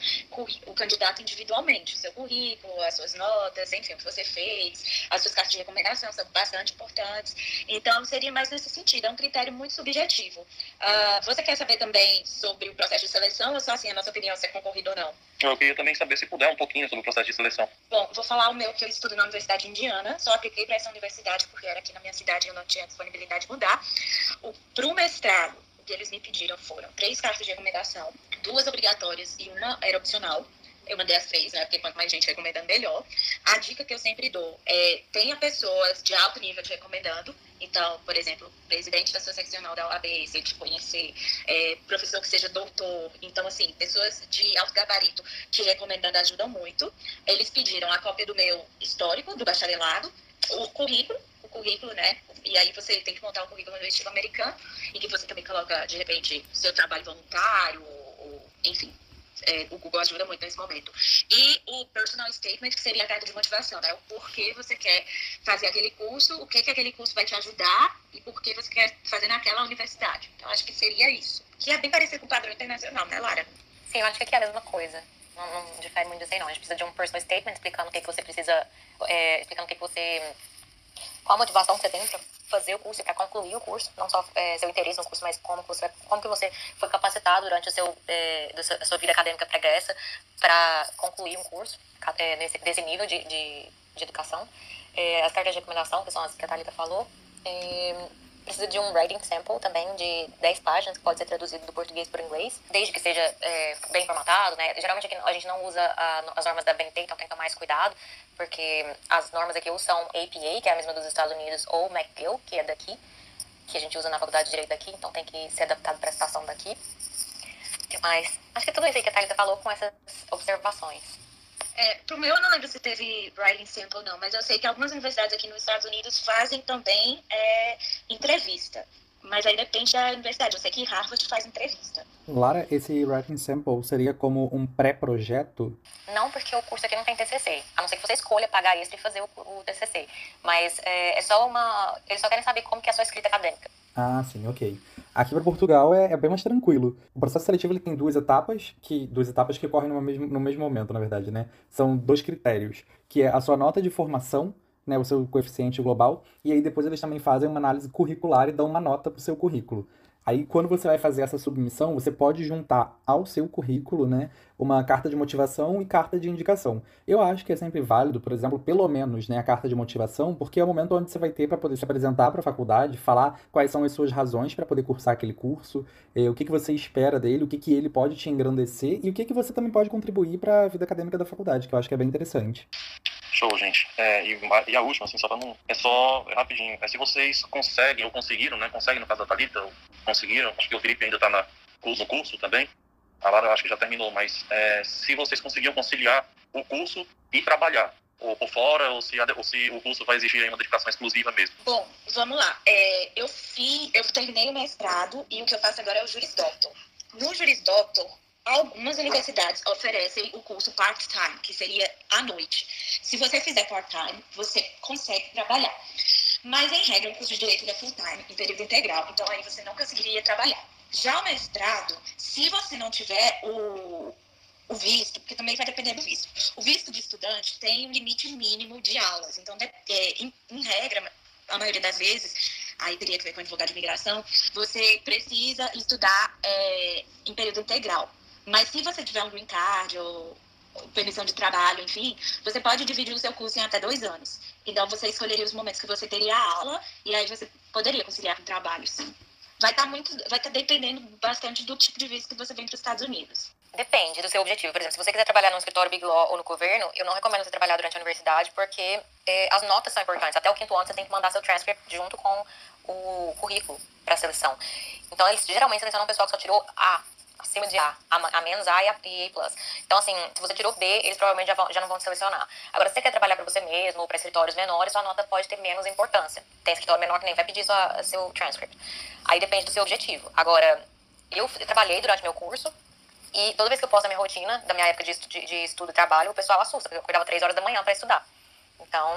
o candidato individualmente, o seu currículo, as suas notas, enfim, o que você fez, as suas cartas de recomendação são bastante importantes. Então, seria mais nesse sentido, é um critério muito subjetivo. Uh, você quer saber também sobre o processo de seleção ou só assim a nossa opinião se é concorrido ou não? Eu queria também saber se puder um pouquinho sobre o processo de seleção. Bom, vou falar o meu, que eu estudo na Universidade Indiana. Só apliquei para essa universidade porque era aqui na minha cidade e eu não tinha disponibilidade de mudar. Para o mestrado, o que eles me pediram foram três cartas de recomendação, duas obrigatórias e uma era opcional. Eu mandei as três, né? Porque quanto mais gente recomendando, melhor. A dica que eu sempre dou é tenha pessoas de alto nível te recomendando. Então, por exemplo, presidente da sua seccional da OAB, se ele te conhecer, é, professor que seja doutor. Então, assim, pessoas de alto gabarito te recomendando ajudam muito. Eles pediram a cópia do meu histórico, do bacharelado, o currículo, o currículo, né? E aí você tem que montar um currículo no estilo americano e que você também coloca, de repente, seu trabalho voluntário, ou, enfim, é, o Google ajuda muito nesse momento. E o personal statement, que seria a carta de motivação, né? O porquê você quer fazer aquele curso, o que, que aquele curso vai te ajudar e por que você quer fazer naquela universidade. Então, acho que seria isso. Que é bem parecido com o padrão internacional, né, Lara? Sim, eu acho que aqui é a mesma coisa. Não, não difere muito disso aí, não. A gente precisa de um personal statement explicando o que, que você precisa, é, explicando o que, que você qual a motivação que você tem para fazer o curso para concluir o curso, não só é, seu interesse no curso, mas como você, como que você foi capacitado durante o seu, é, a sua vida acadêmica pregressa para concluir um curso é, nesse, desse nível de, de, de educação. É, as cartas de recomendação, que são as que a Thalita falou. É, precisa de um writing sample também de 10 páginas, que pode ser traduzido do português para o inglês, desde que seja é, bem formatado, né? Geralmente aqui a gente não usa a, as normas da BNT, então tem que tomar mais cuidado, porque as normas aqui ou são APA, que é a mesma dos Estados Unidos, ou McGill, que é daqui, que a gente usa na faculdade de Direito daqui, então tem que ser adaptado para a situação daqui. Mais? Acho que tudo isso aí que a Thalita falou com essas observações. É, pro meu, eu não lembro se teve writing sample ou não, mas eu sei que algumas universidades aqui nos Estados Unidos fazem também é, entrevista. Mas aí depende da universidade. Eu sei que Harvard faz entrevista. Lara, esse Writing Sample seria como um pré-projeto? Não, porque o curso aqui não tem TCC. A não ser que você escolha pagar extra e fazer o, o TCC. Mas é, é, só uma... Eles só querem saber como que é a sua escrita acadêmica. Ah, sim, ok. Aqui para Portugal é, é, bem mais tranquilo. O processo seletivo ele tem duas etapas, que duas etapas que ocorrem no mesmo, no mesmo momento, na verdade, né? São dois critérios, que é a sua nota de formação né, o seu coeficiente global, e aí depois eles também fazem uma análise curricular e dão uma nota para o seu currículo. Aí, quando você vai fazer essa submissão, você pode juntar ao seu currículo, né, uma carta de motivação e carta de indicação. Eu acho que é sempre válido, por exemplo, pelo menos, né, a carta de motivação, porque é o momento onde você vai ter para poder se apresentar para a faculdade, falar quais são as suas razões para poder cursar aquele curso, eh, o que, que você espera dele, o que, que ele pode te engrandecer e o que, que você também pode contribuir para a vida acadêmica da faculdade, que eu acho que é bem interessante. Show, gente. É, e, e, a última, assim, só pra não. É só é rapidinho. É se vocês conseguem, ou conseguiram, né? Conseguem no caso da Thalita, conseguiram. Acho que o Felipe ainda tá na, no curso também. A Lara acho que já terminou, mas é, se vocês conseguiam conciliar o curso e trabalhar, ou por fora, ou se, ou se o curso vai exigir uma dedicação exclusiva mesmo? Bom, vamos lá. É, eu fiz, eu terminei o mestrado e o que eu faço agora é o Juris Doctor. No Juris Doctor, Algumas universidades oferecem o curso part-time, que seria à noite. Se você fizer part-time, você consegue trabalhar. Mas, em regra, o curso de direito é full-time, em período integral. Então, aí você não conseguiria trabalhar. Já o mestrado, se você não tiver o, o visto, porque também vai depender do visto. O visto de estudante tem um limite mínimo de aulas. Então, é, em, em regra, a maioria das vezes, aí teria que ver com advogado de imigração, você precisa estudar é, em período integral. Mas se você tiver um green card ou, permissão de trabalho, enfim, você pode dividir o seu curso em até dois anos. Então, você escolheria os momentos que você teria aula e aí você poderia conciliar com trabalho, sim. Vai estar tá muito, vai estar tá dependendo bastante do tipo de visto que você vem para os Estados Unidos. Depende do seu objetivo. Por exemplo, se você quiser trabalhar no escritório Big Law ou no governo, eu não recomendo você trabalhar durante a universidade porque eh, as notas são importantes. Até o quinto ano você tem que mandar seu transcript junto com o currículo para a seleção. Então, eles geralmente selecionam um pessoal que só tirou A acima de A, a, a menos A e A, e A+. Então, assim, se você tirou B, eles provavelmente já, vão, já não vão te selecionar. Agora, se você quer trabalhar para você mesmo ou para escritórios menores, sua nota pode ter menos importância. Tem escritório menor que nem vai pedir sua, seu transcript. Aí depende do seu objetivo. Agora, eu trabalhei durante meu curso, e toda vez que eu posto a minha rotina, da minha época de, de, de estudo e trabalho, o pessoal assusta, porque eu acordava três horas da manhã para estudar. Então,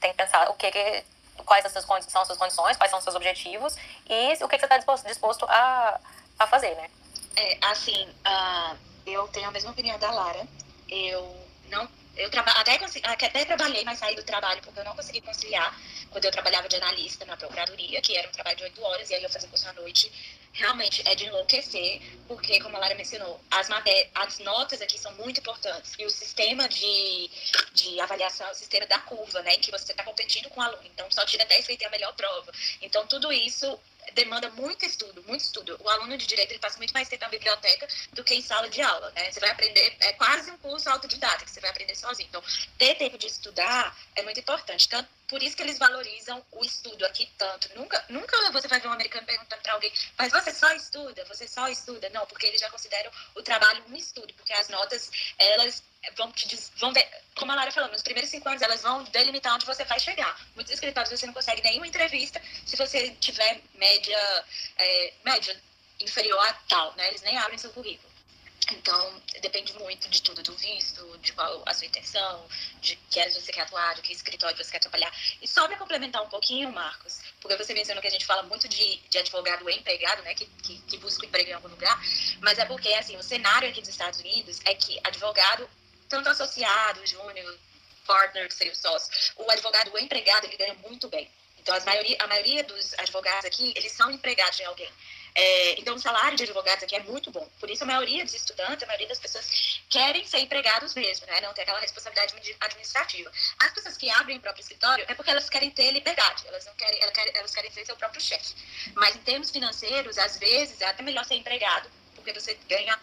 tem que pensar o que, que quais são as suas condições, quais são os seus objetivos e o que, que você está disposto, disposto a, a fazer, né? É, assim, uh, eu tenho a mesma opinião da Lara. Eu não. Eu até, até trabalhei, mas saí do trabalho porque eu não consegui conciliar quando eu trabalhava de analista na procuradoria, que era um trabalho de oito horas, e aí eu fazia curso à noite. Realmente é de enlouquecer, porque, como a Lara mencionou, as, as notas aqui são muito importantes. E o sistema de, de avaliação, o sistema da curva, né, em que você está competindo com o aluno. Então, só tira 10 quem tem a melhor prova. Então, tudo isso demanda muito estudo, muito estudo. O aluno de direito ele passa muito mais tempo na biblioteca do que em sala de aula, né? Você vai aprender, é quase um curso autodidata, que você vai aprender sozinho. Então, ter tempo de estudar é muito importante. Tanto, por isso que eles valorizam o estudo aqui tanto. Nunca, nunca você vai ver um americano perguntando para alguém, mas você só estuda, você só estuda. Não, porque eles já consideram o trabalho um estudo, porque as notas, elas vão te vão ver, como a Lara falou, nos primeiros cinco anos elas vão delimitar onde você vai chegar. Muitos escritórios você não consegue nenhuma entrevista se você tiver média, é, média inferior a tal, né? Eles nem abrem seu currículo. Então, depende muito de tudo, do visto, de qual a sua intenção, de que áreas você quer atuar, de que escritório você quer trabalhar. E só para complementar um pouquinho, Marcos, porque você mencionou que a gente fala muito de, de advogado empregado, né, que, que, que busca emprego em algum lugar, mas é porque, assim, o cenário aqui dos Estados Unidos é que advogado tanto associado, júnior, partner, que seria o sócio, o advogado, o empregado, ele ganha muito bem. Então, maioria, a maioria dos advogados aqui, eles são empregados de alguém. É, então, o salário de advogados aqui é muito bom. Por isso, a maioria dos estudantes, a maioria das pessoas querem ser empregados mesmo, né? Não ter aquela responsabilidade administrativa. As pessoas que abrem o próprio escritório é porque elas querem ter liberdade. Elas não querem, elas querem, elas querem ser seu próprio chefe. Mas, em termos financeiros, às vezes, é até melhor ser empregado, porque você ganha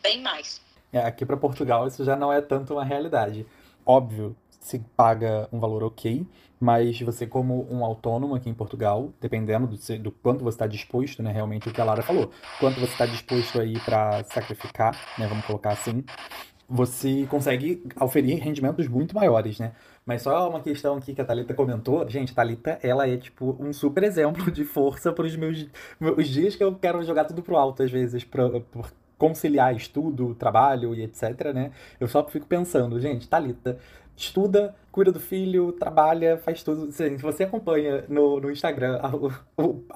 bem mais. É, aqui para Portugal isso já não é tanto uma realidade. Óbvio, se paga um valor ok, mas você como um autônomo aqui em Portugal, dependendo do, do quanto você está disposto, né, realmente o que a Lara falou, quanto você está disposto aí para sacrificar, né, vamos colocar assim, você consegue oferir rendimentos muito maiores, né? Mas só uma questão aqui que a Thalita comentou. Gente, a Thalita, ela é, tipo, um super exemplo de força para os meus, meus dias que eu quero jogar tudo pro alto, às vezes, pra, por conciliar estudo, trabalho e etc, né? Eu só fico pensando, gente, Thalita, estuda, cuida do filho, trabalha, faz tudo. Se você acompanha no, no Instagram a,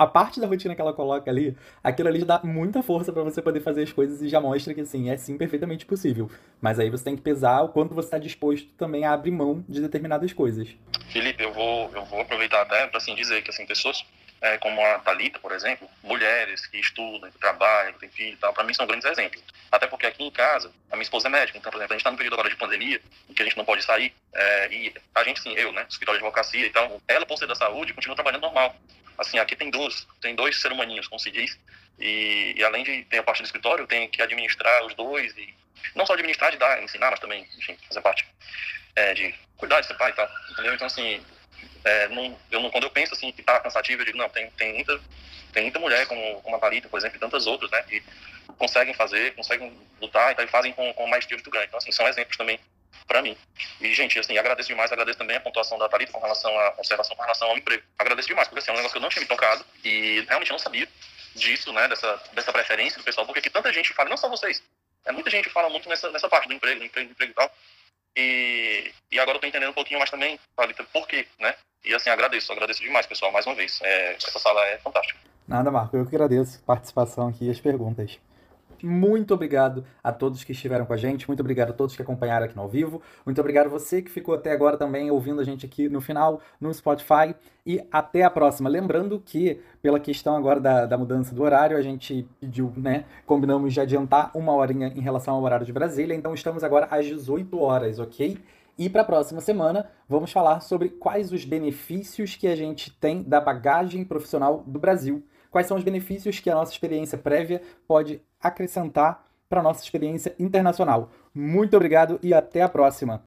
a, parte da rotina que ela coloca ali, aquilo ali dá muita força para você poder fazer as coisas e já mostra que assim, é sim perfeitamente possível. Mas aí você tem que pesar o quanto você está disposto também a abrir mão de determinadas coisas. Felipe, eu vou, eu vou aproveitar até para assim dizer que assim, pessoas é, como a Talita, por exemplo, mulheres que estudam, que trabalham, que têm filho e tal, para mim são grandes exemplos. Até porque aqui em casa, a minha esposa é médica, então, por exemplo, a gente está no período agora de pandemia, em que a gente não pode sair, é, e a gente, sim, eu, né, escritório de advocacia, então, ela, por ser da saúde, continua trabalhando normal. Assim, aqui tem dois, tem dois ser humaninhos, como se diz, e, e além de ter a parte do escritório, tenho que administrar os dois, e não só administrar, de dar, ensinar, mas também, enfim, fazer parte é, de cuidar de ser pai e tal, entendeu? Então, assim, é, não, eu não, quando eu penso assim que tá cansativo, eu digo, não, tem, tem, muita, tem muita mulher como, como a Parita, por exemplo, e tantas outras, né, que conseguem fazer, conseguem lutar então, e fazem com, com mais muito grande. Então, assim, são exemplos também para mim. E, gente, assim, agradeço demais, agradeço também a pontuação da Thalita com relação à observação com relação ao emprego. Agradeço demais, porque assim, é um negócio que eu não tinha me tocado e realmente não sabia disso, né, dessa, dessa preferência do pessoal, porque que tanta gente fala, não só vocês, é, muita gente fala muito nessa, nessa parte do emprego, do emprego, do emprego e tal. E, e agora eu tô entendendo um pouquinho mais também, Thalita, por quê, né? E assim, agradeço, agradeço demais, pessoal, mais uma vez. É, essa sala é fantástica. Nada, Marco, eu que agradeço a participação aqui e as perguntas. Muito obrigado a todos que estiveram com a gente, muito obrigado a todos que acompanharam aqui no ao vivo, muito obrigado a você que ficou até agora também ouvindo a gente aqui no final, no Spotify, e até a próxima. Lembrando que, pela questão agora da, da mudança do horário, a gente pediu, né, combinamos de adiantar uma horinha em relação ao horário de Brasília, então estamos agora às 18 horas, ok? E para a próxima semana, vamos falar sobre quais os benefícios que a gente tem da bagagem profissional do Brasil. Quais são os benefícios que a nossa experiência prévia pode acrescentar para a nossa experiência internacional. Muito obrigado e até a próxima!